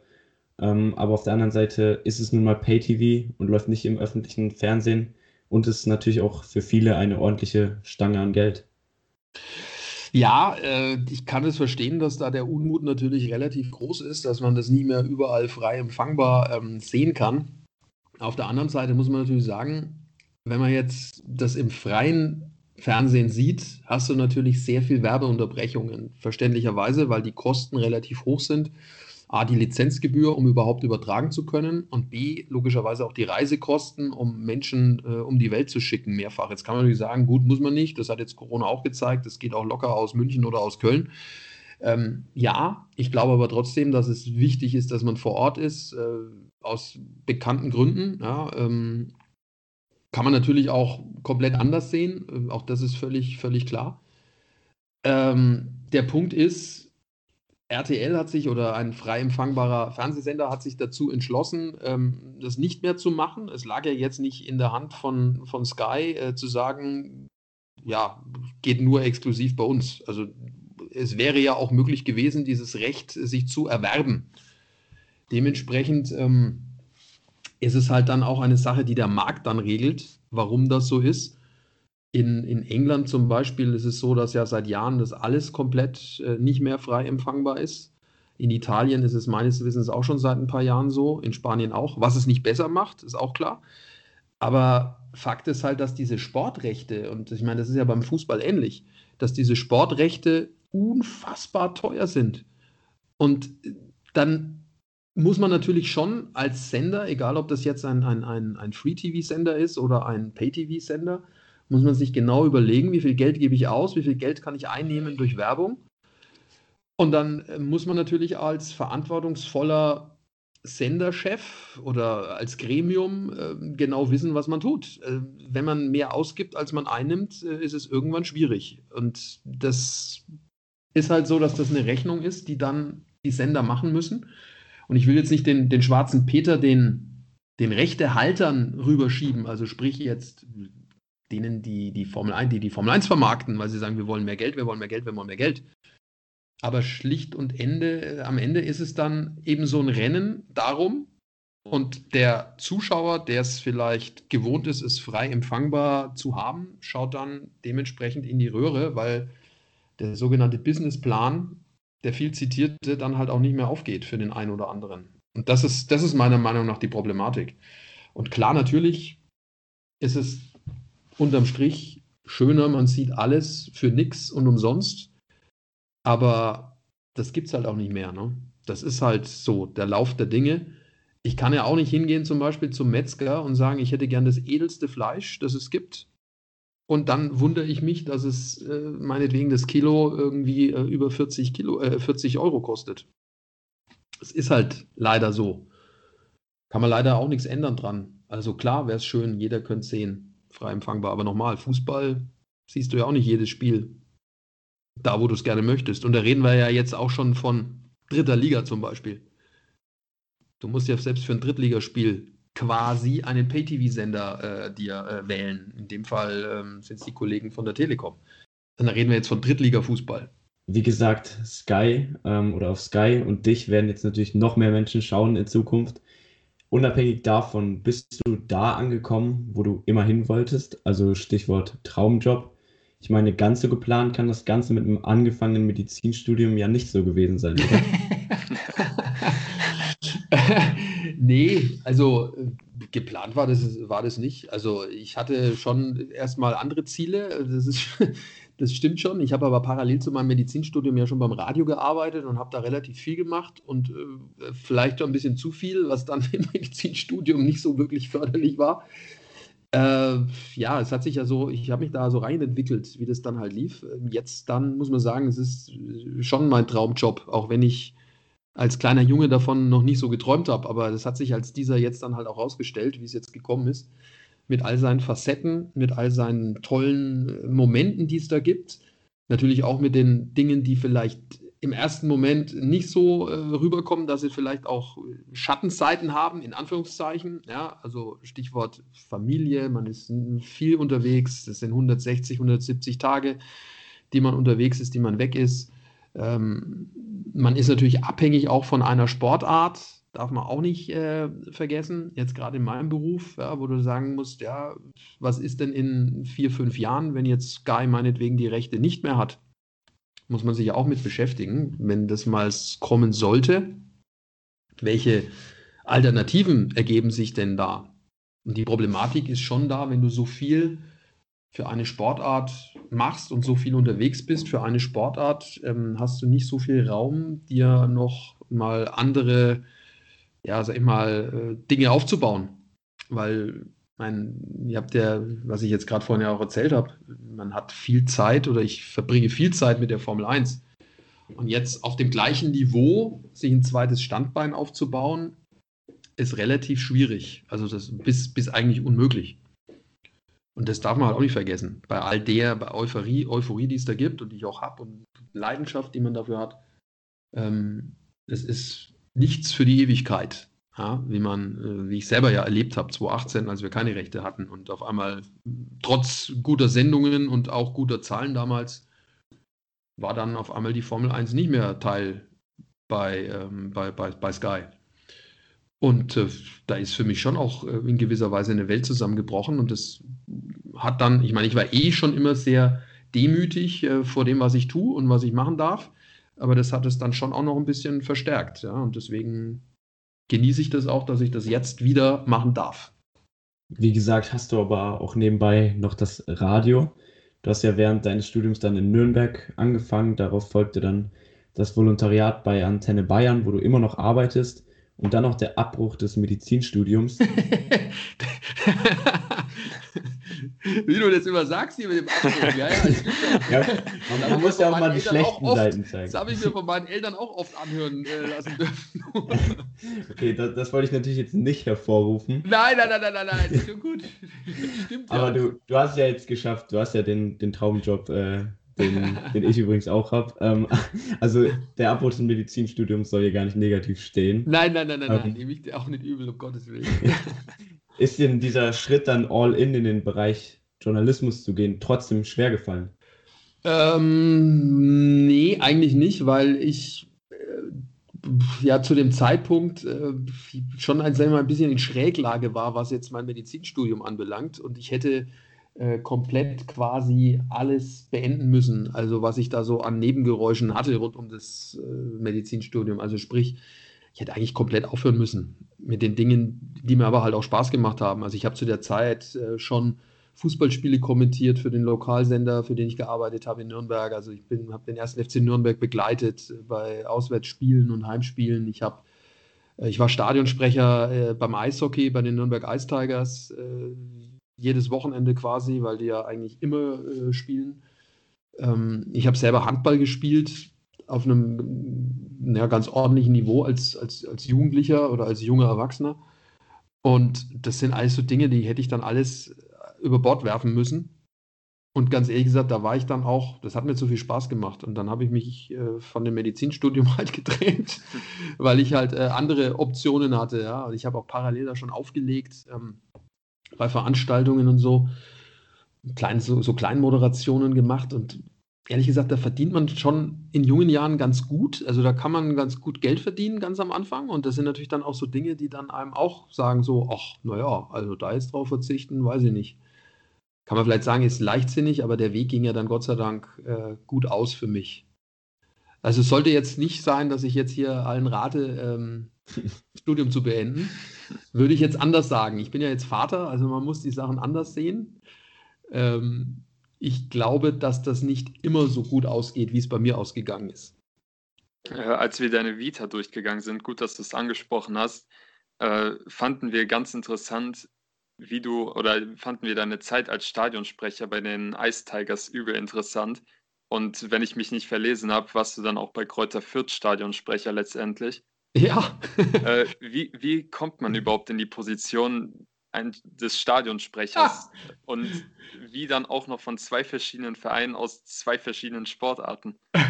Ähm, aber auf der anderen Seite ist es nun mal Pay-TV und läuft nicht im öffentlichen Fernsehen und ist natürlich auch für viele eine ordentliche Stange an Geld. Ja, äh, ich kann es verstehen, dass da der Unmut natürlich relativ groß ist, dass man das nie mehr überall frei empfangbar ähm, sehen kann. Auf der anderen Seite muss man natürlich sagen, wenn man jetzt das im freien Fernsehen sieht, hast du natürlich sehr viel Werbeunterbrechungen, verständlicherweise, weil die Kosten relativ hoch sind. A, die Lizenzgebühr, um überhaupt übertragen zu können und B, logischerweise auch die Reisekosten, um Menschen äh, um die Welt zu schicken, mehrfach. Jetzt kann man natürlich sagen, gut, muss man nicht, das hat jetzt Corona auch gezeigt, das geht auch locker aus München oder aus Köln. Ähm, ja, ich glaube aber trotzdem, dass es wichtig ist, dass man vor Ort ist. Äh, aus bekannten Gründen. Ja, ähm, kann man natürlich auch komplett anders sehen. Ähm, auch das ist völlig, völlig klar. Ähm, der Punkt ist, RTL hat sich oder ein frei empfangbarer Fernsehsender hat sich dazu entschlossen, ähm, das nicht mehr zu machen. Es lag ja jetzt nicht in der Hand von, von Sky äh, zu sagen, ja, geht nur exklusiv bei uns. Also es wäre ja auch möglich gewesen, dieses Recht sich zu erwerben. Dementsprechend ähm, ist es halt dann auch eine Sache, die der Markt dann regelt, warum das so ist. In, in England zum Beispiel ist es so, dass ja seit Jahren das alles komplett äh, nicht mehr frei empfangbar ist. In Italien ist es meines Wissens auch schon seit ein paar Jahren so, in Spanien auch. Was es nicht besser macht, ist auch klar. Aber Fakt ist halt, dass diese Sportrechte, und ich meine, das ist ja beim Fußball ähnlich, dass diese Sportrechte unfassbar teuer sind. Und dann muss man natürlich schon als Sender, egal ob das jetzt ein, ein, ein, ein Free-TV-Sender ist oder ein Pay-TV-Sender, muss man sich genau überlegen, wie viel Geld gebe ich aus, wie viel Geld kann ich einnehmen durch Werbung. Und dann äh, muss man natürlich als verantwortungsvoller Senderchef oder als Gremium äh, genau wissen, was man tut. Äh, wenn man mehr ausgibt, als man einnimmt, äh, ist es irgendwann schwierig. Und das ist halt so, dass das eine Rechnung ist, die dann die Sender machen müssen. Und ich will jetzt nicht den, den schwarzen Peter den, den Rechtehaltern rüberschieben, also sprich jetzt denen, die die Formel 1, die die Formel 1 vermarkten, weil sie sagen, wir wollen mehr Geld, wir wollen mehr Geld, wir wollen mehr Geld. Aber schlicht und Ende, äh, am Ende ist es dann eben so ein Rennen darum, und der Zuschauer, der es vielleicht gewohnt ist, es frei empfangbar zu haben, schaut dann dementsprechend in die Röhre, weil der sogenannte Businessplan der viel zitierte, dann halt auch nicht mehr aufgeht für den einen oder anderen. Und das ist, das ist meiner Meinung nach die Problematik. Und klar, natürlich ist es unterm Strich schöner, man sieht alles für nichts und umsonst. Aber das gibt es halt auch nicht mehr. Ne? Das ist halt so der Lauf der Dinge. Ich kann ja auch nicht hingehen, zum Beispiel zum Metzger und sagen, ich hätte gern das edelste Fleisch, das es gibt. Und dann wundere ich mich, dass es äh, meinetwegen das Kilo irgendwie äh, über 40, Kilo, äh, 40 Euro kostet. Es ist halt leider so. Kann man leider auch nichts ändern dran. Also klar wäre es schön, jeder könnte sehen, frei empfangbar. Aber nochmal, Fußball siehst du ja auch nicht jedes Spiel da, wo du es gerne möchtest. Und da reden wir ja jetzt auch schon von dritter Liga zum Beispiel. Du musst ja selbst für ein Drittligaspiel quasi einen Pay-TV-Sender äh, dir äh, wählen. In dem Fall ähm, sind es die Kollegen von der Telekom. Dann reden wir jetzt von Drittliga-Fußball. Wie gesagt, Sky ähm, oder auf Sky und dich werden jetzt natürlich noch mehr Menschen schauen in Zukunft. Unabhängig davon, bist du da angekommen, wo du immer hin wolltest? Also Stichwort Traumjob. Ich meine, ganz so geplant kann das Ganze mit einem angefangenen Medizinstudium ja nicht so gewesen sein, oder? nee, also äh, geplant war das, war das nicht. Also ich hatte schon erstmal andere Ziele. Das, ist, das stimmt schon. Ich habe aber parallel zu meinem Medizinstudium ja schon beim Radio gearbeitet und habe da relativ viel gemacht und äh, vielleicht schon ein bisschen zu viel, was dann im Medizinstudium nicht so wirklich förderlich war. Äh, ja, es hat sich ja so, ich habe mich da so reinentwickelt, wie das dann halt lief. Jetzt dann muss man sagen, es ist schon mein Traumjob, auch wenn ich als kleiner Junge davon noch nicht so geträumt habe. Aber das hat sich als dieser jetzt dann halt auch rausgestellt, wie es jetzt gekommen ist. Mit all seinen Facetten, mit all seinen tollen Momenten, die es da gibt. Natürlich auch mit den Dingen, die vielleicht im ersten Moment nicht so äh, rüberkommen, dass sie vielleicht auch Schattenseiten haben, in Anführungszeichen. Ja, also Stichwort Familie, man ist viel unterwegs, das sind 160, 170 Tage, die man unterwegs ist, die man weg ist. Ähm, man ist natürlich abhängig auch von einer Sportart, darf man auch nicht äh, vergessen. Jetzt gerade in meinem Beruf, ja, wo du sagen musst, ja, was ist denn in vier, fünf Jahren, wenn jetzt Sky meinetwegen die Rechte nicht mehr hat? muss man sich auch mit beschäftigen, wenn das mal kommen sollte. Welche Alternativen ergeben sich denn da? Und die Problematik ist schon da, wenn du so viel für eine Sportart machst und so viel unterwegs bist für eine Sportart, ähm, hast du nicht so viel Raum, dir noch mal andere, ja, sag ich mal, äh, Dinge aufzubauen. Weil mein, ihr habt ja, was ich jetzt gerade vorhin ja auch erzählt habe, man hat viel Zeit oder ich verbringe viel Zeit mit der Formel 1. Und jetzt auf dem gleichen Niveau sich ein zweites Standbein aufzubauen, ist relativ schwierig. Also das bis, bis eigentlich unmöglich. Und das darf man halt auch nicht vergessen. Bei all der bei Euphorie, Euphorie, die es da gibt und die ich auch habe und Leidenschaft, die man dafür hat, ähm, es ist nichts für die Ewigkeit. Ja, wie man, äh, wie ich selber ja erlebt habe, 2018, als wir keine Rechte hatten und auf einmal trotz guter Sendungen und auch guter Zahlen damals war dann auf einmal die Formel 1 nicht mehr Teil bei, ähm, bei, bei, bei Sky. Und äh, da ist für mich schon auch äh, in gewisser Weise eine Welt zusammengebrochen und das hat dann, ich meine, ich war eh schon immer sehr demütig äh, vor dem, was ich tue und was ich machen darf, aber das hat es dann schon auch noch ein bisschen verstärkt, ja, und deswegen genieße ich das auch, dass ich das jetzt wieder machen darf. Wie gesagt, hast du aber auch nebenbei noch das Radio. Du hast ja während deines Studiums dann in Nürnberg angefangen. Darauf folgte dann das Volontariat bei Antenne Bayern, wo du immer noch arbeitest. Und dann noch der Abbruch des Medizinstudiums. Wie du das immer sagst hier mit dem Abbruch. Ja, ja, ja, man, man muss ja auch mal die schlechten oft, Seiten zeigen. Das habe ich mir von meinen Eltern auch oft anhören äh, lassen dürfen. okay, das, das, wollte ich natürlich jetzt nicht hervorrufen. Nein, nein, nein, nein, nein, nein, ist schon gut. Stimmt ja. Aber du, du hast es ja jetzt geschafft, du hast ja den, den Traumjob, äh, den, den ich übrigens auch habe. Ähm, also der Abbruch des Medizinstudiums soll hier gar nicht negativ stehen. Nein, nein, nein, nein, ähm, nein, nehme ich dir auch nicht übel, um Gottes Willen. Ist dir dieser Schritt dann all in in den Bereich Journalismus zu gehen trotzdem schwer gefallen? Ähm, nee, eigentlich nicht, weil ich äh, ja zu dem Zeitpunkt äh, schon ein, sagen wir mal, ein bisschen in Schräglage war, was jetzt mein Medizinstudium anbelangt. Und ich hätte äh, komplett quasi alles beenden müssen, also was ich da so an Nebengeräuschen hatte rund um das äh, Medizinstudium. Also sprich, ich hätte eigentlich komplett aufhören müssen mit den Dingen, die mir aber halt auch Spaß gemacht haben. Also ich habe zu der Zeit äh, schon Fußballspiele kommentiert für den Lokalsender, für den ich gearbeitet habe in Nürnberg. Also ich habe den ersten FC Nürnberg begleitet bei Auswärtsspielen und Heimspielen. Ich habe äh, ich war Stadionsprecher äh, beim Eishockey bei den Nürnberg Ice Tigers. Äh, jedes Wochenende quasi, weil die ja eigentlich immer äh, spielen. Ähm, ich habe selber Handball gespielt auf einem ja, ganz ordentlichen Niveau als, als, als Jugendlicher oder als junger Erwachsener. Und das sind alles so Dinge, die hätte ich dann alles über Bord werfen müssen. Und ganz ehrlich gesagt, da war ich dann auch, das hat mir zu viel Spaß gemacht. Und dann habe ich mich äh, von dem Medizinstudium halt getrennt, weil ich halt äh, andere Optionen hatte. Ja. Und ich habe auch parallel da schon aufgelegt ähm, bei Veranstaltungen und so, klein, so, so Kleinmoderationen gemacht. Und ehrlich gesagt, da verdient man schon in jungen Jahren ganz gut. Also da kann man ganz gut Geld verdienen, ganz am Anfang. Und das sind natürlich dann auch so Dinge, die dann einem auch sagen, so, ach, naja, also da jetzt drauf verzichten, weiß ich nicht kann man vielleicht sagen, ist leichtsinnig, aber der Weg ging ja dann Gott sei Dank äh, gut aus für mich. Also es sollte jetzt nicht sein, dass ich jetzt hier allen rate, ähm, Studium zu beenden. Würde ich jetzt anders sagen. Ich bin ja jetzt Vater, also man muss die Sachen anders sehen. Ähm, ich glaube, dass das nicht immer so gut ausgeht, wie es bei mir ausgegangen ist. Äh, als wir deine Vita durchgegangen sind, gut, dass du es angesprochen hast, äh, fanden wir ganz interessant, wie du oder fanden wir deine Zeit als Stadionsprecher bei den Ice Tigers übel interessant. Und wenn ich mich nicht verlesen habe, warst du dann auch bei Kräuter Fürth Stadionsprecher letztendlich. Ja. äh, wie, wie kommt man überhaupt in die Position ein, des Stadionsprechers ah. und wie dann auch noch von zwei verschiedenen Vereinen aus zwei verschiedenen Sportarten?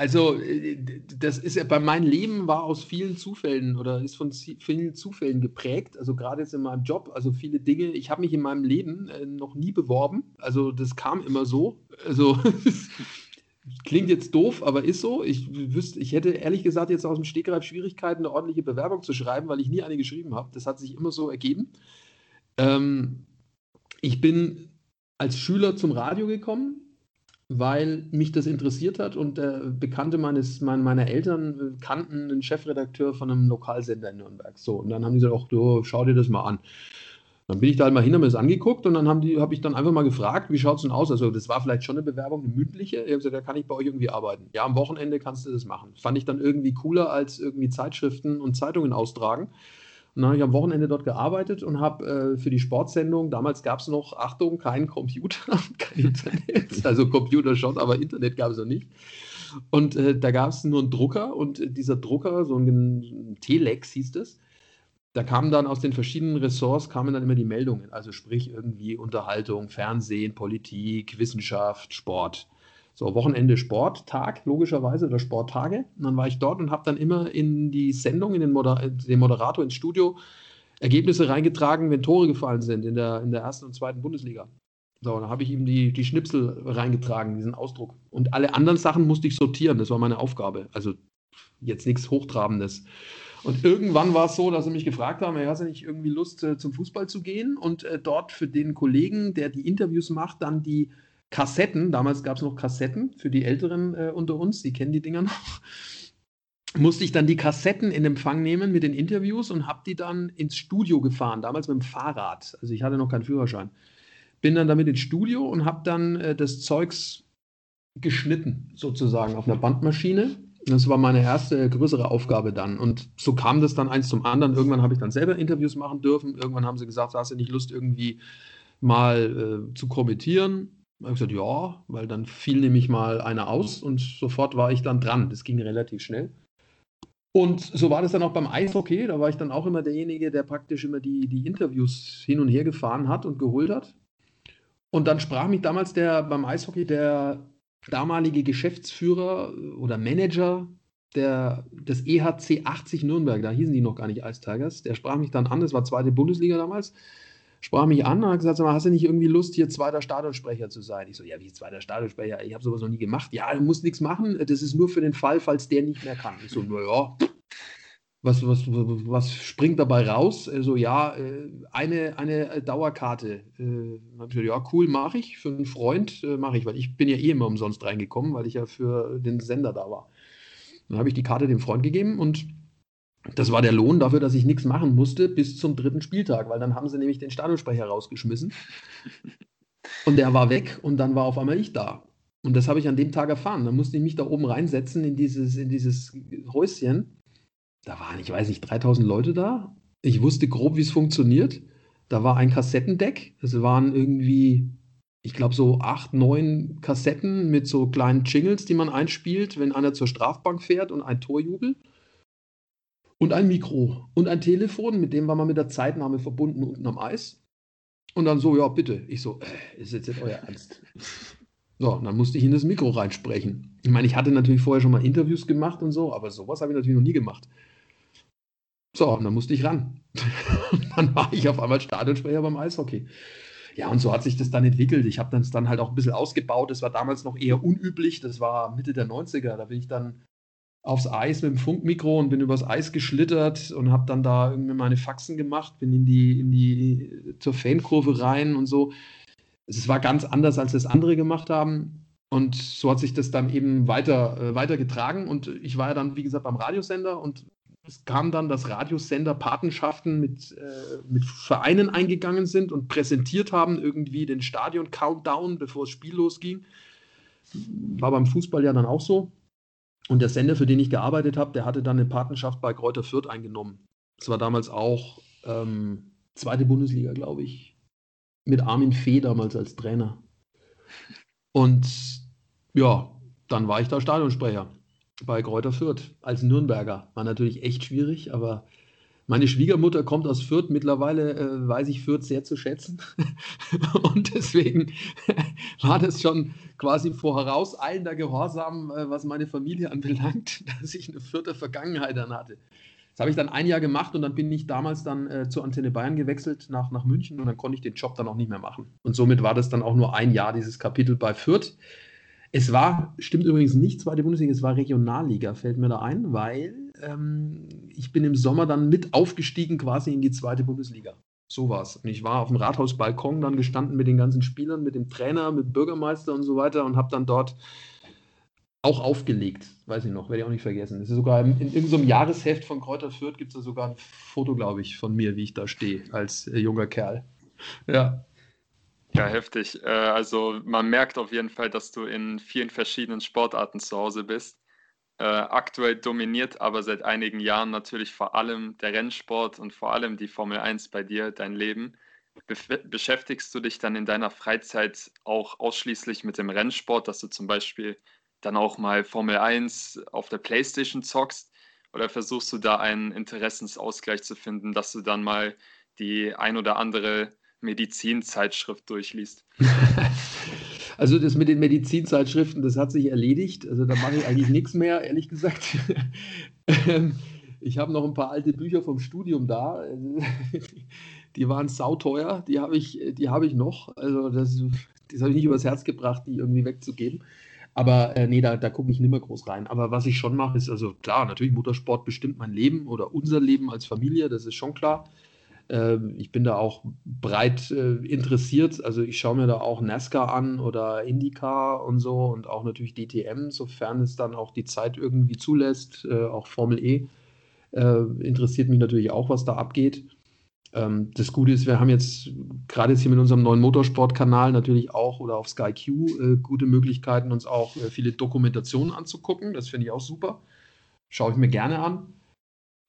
Also, äh, das ist ja bei meinem Leben war aus vielen Zufällen oder ist von vielen Zufällen geprägt. Also gerade jetzt in meinem Job, also viele Dinge. Ich habe mich in meinem Leben äh, noch nie beworben. Also das kam immer so. Also klingt jetzt doof, aber ist so. Ich wüsste, ich hätte ehrlich gesagt jetzt aus dem Stegreif Schwierigkeiten, eine ordentliche Bewerbung zu schreiben, weil ich nie eine geschrieben habe. Das hat sich immer so ergeben. Ähm, ich bin als Schüler zum Radio gekommen weil mich das interessiert hat und äh, Bekannte meines, mein, meiner Eltern kannten einen Chefredakteur von einem Lokalsender in Nürnberg. So, und dann haben die gesagt, ach, du, schau dir das mal an. Dann bin ich da halt mal hin, habe mir das angeguckt und dann habe hab ich dann einfach mal gefragt, wie schaut es denn aus? Also das war vielleicht schon eine Bewerbung, eine mündliche. Ich habe gesagt, da kann ich bei euch irgendwie arbeiten. Ja, am Wochenende kannst du das machen. Fand ich dann irgendwie cooler als irgendwie Zeitschriften und Zeitungen austragen. Und dann habe ich am Wochenende dort gearbeitet und habe äh, für die Sportsendung, damals gab es noch, Achtung, kein Computer, kein Internet, also Computer schon, aber Internet gab es noch nicht. Und äh, da gab es nur einen Drucker und dieser Drucker, so ein Telex hieß es, da kamen dann aus den verschiedenen Ressorts kamen dann immer die Meldungen, also sprich irgendwie Unterhaltung, Fernsehen, Politik, Wissenschaft, Sport. So, Wochenende Sporttag, logischerweise, oder Sporttage. Und dann war ich dort und habe dann immer in die Sendung, in den, Moder den Moderator ins Studio, Ergebnisse reingetragen, wenn Tore gefallen sind in der, in der ersten und zweiten Bundesliga. So, dann habe ich ihm die, die Schnipsel reingetragen, diesen Ausdruck. Und alle anderen Sachen musste ich sortieren, das war meine Aufgabe. Also jetzt nichts Hochtrabendes. Und irgendwann war es so, dass sie mich gefragt haben, hast du nicht irgendwie Lust, äh, zum Fußball zu gehen und äh, dort für den Kollegen, der die Interviews macht, dann die Kassetten, damals gab es noch Kassetten für die Älteren äh, unter uns, die kennen die Dinger noch, musste ich dann die Kassetten in Empfang nehmen mit den Interviews und habe die dann ins Studio gefahren, damals mit dem Fahrrad. Also ich hatte noch keinen Führerschein. Bin dann damit ins Studio und habe dann äh, das Zeugs geschnitten, sozusagen, auf einer Bandmaschine. Das war meine erste größere Aufgabe dann. Und so kam das dann eins zum anderen. Irgendwann habe ich dann selber Interviews machen dürfen. Irgendwann haben sie gesagt, hast du nicht Lust, irgendwie mal äh, zu kommentieren? habe ich gesagt, ja, weil dann fiel nämlich mal einer aus und sofort war ich dann dran. Das ging relativ schnell. Und so war das dann auch beim Eishockey. Da war ich dann auch immer derjenige, der praktisch immer die, die Interviews hin und her gefahren hat und geholt hat. Und dann sprach mich damals der beim Eishockey der damalige Geschäftsführer oder Manager der, des EHC 80 Nürnberg, da hießen die noch gar nicht Ice Tigers, der sprach mich dann an, das war zweite Bundesliga damals, sprach mich an und hat gesagt, hast du nicht irgendwie Lust, hier zweiter Stadionsprecher zu sein? Ich so, ja, wie zweiter Stadionsprecher? Ich habe sowas noch nie gemacht. Ja, du musst nichts machen, das ist nur für den Fall, falls der nicht mehr kann. Ich so, naja, was, was, was springt dabei raus? Also ja, äh, eine, eine Dauerkarte. Äh, ja, cool, mache ich. Für einen Freund äh, mache ich, weil ich bin ja eh immer umsonst reingekommen, weil ich ja für den Sender da war. Dann habe ich die Karte dem Freund gegeben und das war der Lohn dafür, dass ich nichts machen musste bis zum dritten Spieltag, weil dann haben sie nämlich den Stadionsprecher rausgeschmissen. Und der war weg und dann war auf einmal ich da. Und das habe ich an dem Tag erfahren. Dann musste ich mich da oben reinsetzen in dieses, in dieses Häuschen. Da waren, ich weiß nicht, 3000 Leute da. Ich wusste grob, wie es funktioniert. Da war ein Kassettendeck. Es waren irgendwie, ich glaube, so acht, neun Kassetten mit so kleinen Jingles, die man einspielt, wenn einer zur Strafbank fährt und ein Torjubel. Und ein Mikro und ein Telefon, mit dem war man mit der Zeitnahme verbunden unten am Eis. Und dann so, ja, bitte. Ich so, äh, ist jetzt nicht euer Ernst. So, und dann musste ich in das Mikro reinsprechen. Ich meine, ich hatte natürlich vorher schon mal Interviews gemacht und so, aber sowas habe ich natürlich noch nie gemacht. So, und dann musste ich ran. dann war ich auf einmal Stadionsprecher beim Eishockey. Ja, und so hat sich das dann entwickelt. Ich habe das dann halt auch ein bisschen ausgebaut. Das war damals noch eher unüblich. Das war Mitte der 90er. Da bin ich dann aufs Eis mit dem Funkmikro und bin übers Eis geschlittert und habe dann da irgendwie meine Faxen gemacht, bin in die, in die zur Fankurve rein und so. Es war ganz anders, als das andere gemacht haben. Und so hat sich das dann eben weiter, äh, weiter getragen. Und ich war ja dann, wie gesagt, beim Radiosender und es kam dann, dass Radiosender Patenschaften mit, äh, mit Vereinen eingegangen sind und präsentiert haben, irgendwie den Stadion-Countdown, bevor das Spiel losging. War beim Fußball ja dann auch so. Und der Sender, für den ich gearbeitet habe, der hatte dann eine Patenschaft bei Kräuter Fürth eingenommen. Das war damals auch ähm, zweite Bundesliga, glaube ich, mit Armin Fee damals als Trainer. Und ja, dann war ich da Stadionsprecher bei Kräuter Fürth als Nürnberger. War natürlich echt schwierig, aber meine Schwiegermutter kommt aus Fürth. Mittlerweile äh, weiß ich Fürth sehr zu schätzen. und deswegen war das schon quasi vorauseilender Gehorsam, äh, was meine Familie anbelangt, dass ich eine Fürther Vergangenheit dann hatte. Das habe ich dann ein Jahr gemacht und dann bin ich damals dann äh, zur Antenne Bayern gewechselt nach, nach München und dann konnte ich den Job dann auch nicht mehr machen. Und somit war das dann auch nur ein Jahr, dieses Kapitel bei Fürth. Es war, stimmt übrigens nicht zweite Bundesliga, es war Regionalliga, fällt mir da ein, weil ähm, ich bin im Sommer dann mit aufgestiegen quasi in die zweite Bundesliga. So war es. Und ich war auf dem Rathausbalkon dann gestanden mit den ganzen Spielern, mit dem Trainer, mit Bürgermeister und so weiter und habe dann dort auch aufgelegt. Weiß ich noch, werde ich auch nicht vergessen. Das ist sogar in, in irgendeinem Jahresheft von Kräuter Fürth gibt es da sogar ein Foto, glaube ich, von mir, wie ich da stehe, als äh, junger Kerl. Ja. Ja, heftig. Äh, also man merkt auf jeden Fall, dass du in vielen verschiedenen Sportarten zu Hause bist. Äh, aktuell dominiert aber seit einigen Jahren natürlich vor allem der Rennsport und vor allem die Formel 1 bei dir, dein Leben. beschäftigst du dich dann in deiner Freizeit auch ausschließlich mit dem Rennsport, dass du zum Beispiel dann auch mal Formel 1 auf der Playstation zockst? Oder versuchst du da einen Interessensausgleich zu finden, dass du dann mal die ein oder andere Medizinzeitschrift durchliest? Also das mit den Medizinzeitschriften, das hat sich erledigt. Also da mache ich eigentlich nichts mehr, ehrlich gesagt. Ähm, ich habe noch ein paar alte Bücher vom Studium da. Die waren sauteuer, die habe ich, die habe ich noch. Also das, das habe ich nicht übers Herz gebracht, die irgendwie wegzugeben. Aber äh, nee, da, da gucke ich nicht mehr groß rein. Aber was ich schon mache, ist also klar, natürlich Motorsport bestimmt mein Leben oder unser Leben als Familie, das ist schon klar. Ähm, ich bin da auch breit äh, interessiert. Also ich schaue mir da auch NASCAR an oder IndyCar und so und auch natürlich DTM, sofern es dann auch die Zeit irgendwie zulässt. Äh, auch Formel E äh, interessiert mich natürlich auch, was da abgeht. Ähm, das Gute ist, wir haben jetzt gerade jetzt hier mit unserem neuen Motorsportkanal natürlich auch oder auf Sky Q gute Möglichkeiten, uns auch viele Dokumentationen anzugucken. Das finde ich auch super. Schaue ich mir gerne an.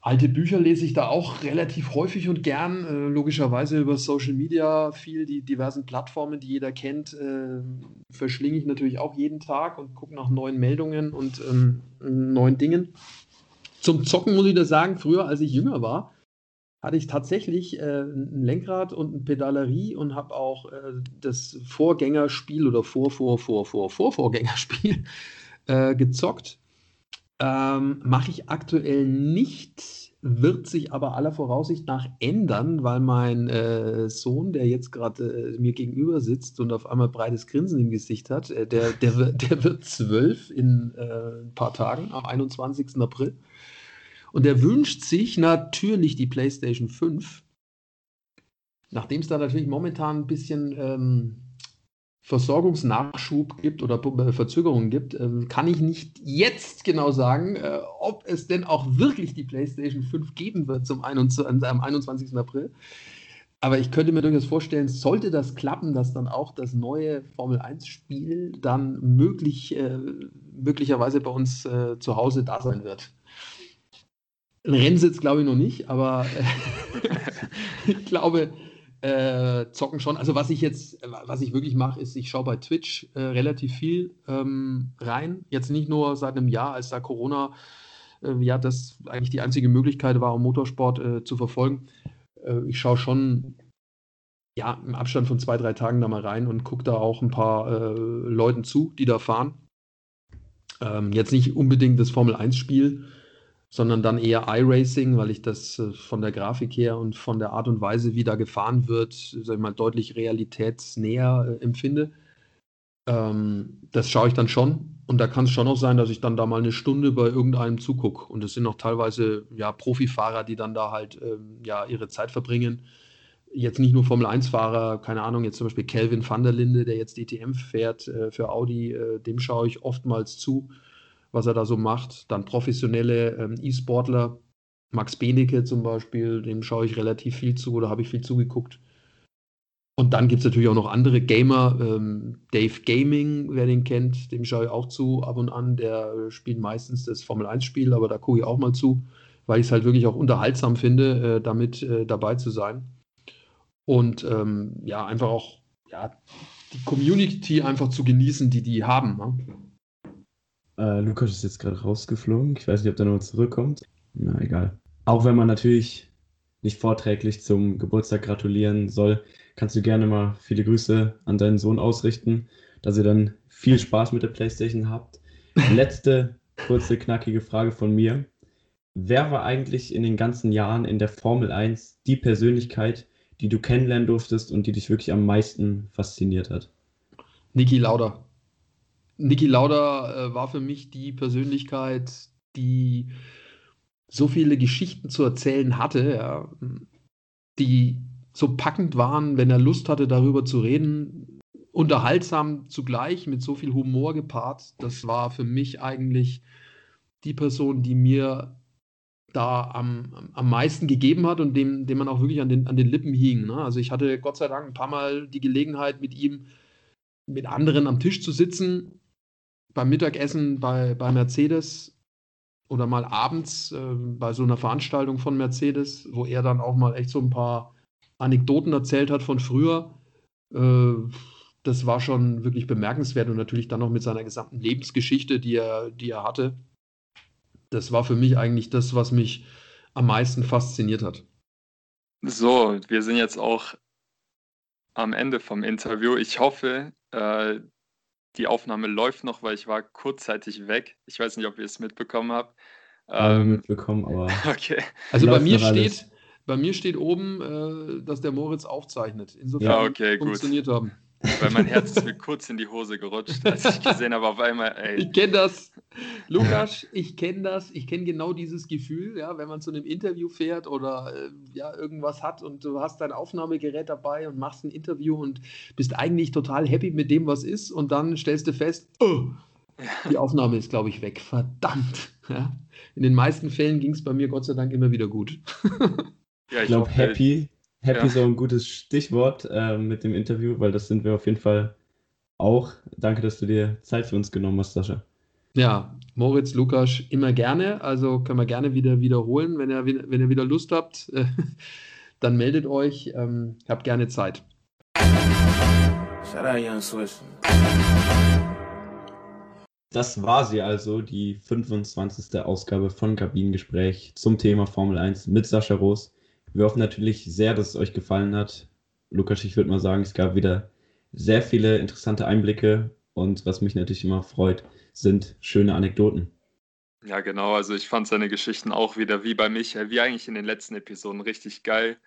Alte Bücher lese ich da auch relativ häufig und gern, äh, logischerweise über Social Media, viel die diversen Plattformen, die jeder kennt, äh, verschlinge ich natürlich auch jeden Tag und gucke nach neuen Meldungen und ähm, neuen Dingen. Zum Zocken muss ich das sagen, früher, als ich jünger war, hatte ich tatsächlich äh, ein Lenkrad und eine Pedalerie und habe auch äh, das Vorgängerspiel oder Vor, Vor, Vor, Vor, Vor, Vorgängerspiel äh, gezockt ähm, Mache ich aktuell nicht, wird sich aber aller Voraussicht nach ändern, weil mein äh, Sohn, der jetzt gerade äh, mir gegenüber sitzt und auf einmal breites Grinsen im Gesicht hat, äh, der, der, der wird zwölf in äh, ein paar Tagen, am 21. April. Und der wünscht sich natürlich die PlayStation 5. Nachdem es da natürlich momentan ein bisschen ähm, Versorgungsnachschub gibt oder äh, Verzögerungen gibt, ähm, kann ich nicht jetzt genau sagen, äh, ob es denn auch wirklich die PlayStation 5 geben wird zum 21, am 21. April. Aber ich könnte mir durchaus vorstellen, sollte das klappen, dass dann auch das neue Formel 1-Spiel dann möglich, äh, möglicherweise bei uns zu Hause da sein wird. Ein Rennsitz glaube ich noch nicht, aber ich glaube, äh, zocken schon. Also was ich jetzt, was ich wirklich mache, ist, ich schaue bei Twitch äh, relativ viel ähm, rein. Jetzt nicht nur seit einem Jahr, als da Corona äh, ja das eigentlich die einzige Möglichkeit war, um Motorsport äh, zu verfolgen. Äh, ich schaue schon ja im Abstand von zwei, drei Tagen da mal rein und gucke da auch ein paar äh, Leuten zu, die da fahren. Ähm, jetzt nicht unbedingt das Formel 1-Spiel, sondern dann eher iRacing, weil ich das äh, von der Grafik her und von der Art und Weise, wie da gefahren wird, sag ich mal, deutlich realitätsnäher äh, empfinde. Ähm, das schaue ich dann schon. Und da kann es schon auch sein, dass ich dann da mal eine Stunde bei irgendeinem zugucke. Und es sind auch teilweise ja, Profifahrer, die dann da halt ähm, ja, ihre Zeit verbringen. Jetzt nicht nur Formel-1-Fahrer, keine Ahnung, jetzt zum Beispiel Kelvin van der Linde, der jetzt DTM fährt äh, für Audi, äh, dem schaue ich oftmals zu was er da so macht. Dann professionelle ähm, E-Sportler, Max Benecke zum Beispiel, dem schaue ich relativ viel zu oder habe ich viel zugeguckt. Und dann gibt es natürlich auch noch andere Gamer. Ähm, Dave Gaming, wer den kennt, dem schaue ich auch zu ab und an. Der spielt meistens das Formel-1-Spiel, aber da gucke ich auch mal zu, weil ich es halt wirklich auch unterhaltsam finde, äh, damit äh, dabei zu sein. Und ähm, ja, einfach auch ja, die Community einfach zu genießen, die die haben. Ne? Äh, Lukas ist jetzt gerade rausgeflogen. Ich weiß nicht, ob der noch zurückkommt. Na, egal. Auch wenn man natürlich nicht vorträglich zum Geburtstag gratulieren soll, kannst du gerne mal viele Grüße an deinen Sohn ausrichten, dass ihr dann viel Spaß mit der Playstation habt. Letzte kurze, knackige Frage von mir. Wer war eigentlich in den ganzen Jahren in der Formel 1 die Persönlichkeit, die du kennenlernen durftest und die dich wirklich am meisten fasziniert hat? Niki Lauda. Niki Lauda äh, war für mich die Persönlichkeit, die so viele Geschichten zu erzählen hatte, ja, die so packend waren, wenn er Lust hatte, darüber zu reden, unterhaltsam zugleich, mit so viel Humor gepaart. Das war für mich eigentlich die Person, die mir da am, am meisten gegeben hat und dem, dem man auch wirklich an den, an den Lippen hing. Ne? Also ich hatte Gott sei Dank ein paar Mal die Gelegenheit, mit ihm, mit anderen am Tisch zu sitzen beim Mittagessen bei, bei Mercedes oder mal abends äh, bei so einer Veranstaltung von Mercedes, wo er dann auch mal echt so ein paar Anekdoten erzählt hat von früher. Äh, das war schon wirklich bemerkenswert und natürlich dann noch mit seiner gesamten Lebensgeschichte, die er, die er hatte. Das war für mich eigentlich das, was mich am meisten fasziniert hat. So, wir sind jetzt auch am Ende vom Interview. Ich hoffe, äh, die Aufnahme läuft noch, weil ich war kurzzeitig weg. Ich weiß nicht, ob ihr es mitbekommen habt. Ähm, mitbekommen, aber. Okay. Also bei mir steht, bei mir steht oben, äh, dass der Moritz aufzeichnet. Insofern ja, okay, funktioniert gut. haben. Weil mein Herz ist mir kurz in die Hose gerutscht, als ich gesehen habe, auf einmal, ey. Ich kenne das. Lukas, ich kenne das. Ich kenne genau dieses Gefühl, ja, wenn man zu einem Interview fährt oder äh, ja, irgendwas hat und du hast dein Aufnahmegerät dabei und machst ein Interview und bist eigentlich total happy mit dem, was ist und dann stellst du fest, oh, die Aufnahme ist, glaube ich, weg. Verdammt. Ja. In den meisten Fällen ging es bei mir Gott sei Dank immer wieder gut. ja, ich glaube, happy Happy ja. auch ein gutes Stichwort äh, mit dem Interview, weil das sind wir auf jeden Fall auch. Danke, dass du dir Zeit für uns genommen hast, Sascha. Ja, Moritz, Lukas, immer gerne. Also können wir gerne wieder wiederholen. Wenn ihr, wenn ihr wieder Lust habt, äh, dann meldet euch. Ähm, habt gerne Zeit. Das war sie also, die 25. Ausgabe von Kabinengespräch zum Thema Formel 1 mit Sascha Roos. Wir hoffen natürlich sehr, dass es euch gefallen hat. Lukas, ich würde mal sagen, es gab wieder sehr viele interessante Einblicke und was mich natürlich immer freut, sind schöne Anekdoten. Ja, genau. Also ich fand seine Geschichten auch wieder wie bei Michael, wie eigentlich in den letzten Episoden, richtig geil.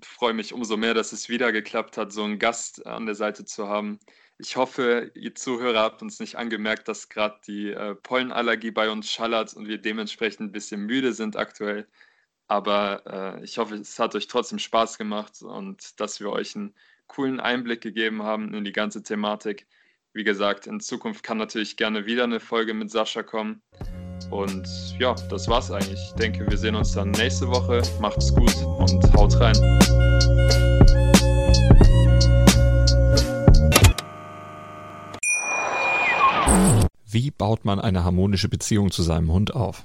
Ich freue mich umso mehr, dass es wieder geklappt hat, so einen Gast an der Seite zu haben. Ich hoffe, ihr Zuhörer habt uns nicht angemerkt, dass gerade die äh, Pollenallergie bei uns schallert und wir dementsprechend ein bisschen müde sind aktuell. Aber äh, ich hoffe, es hat euch trotzdem Spaß gemacht und dass wir euch einen coolen Einblick gegeben haben in die ganze Thematik. Wie gesagt, in Zukunft kann natürlich gerne wieder eine Folge mit Sascha kommen. Und ja, das war's eigentlich. Ich denke, wir sehen uns dann nächste Woche. Macht's gut und haut rein. Wie baut man eine harmonische Beziehung zu seinem Hund auf?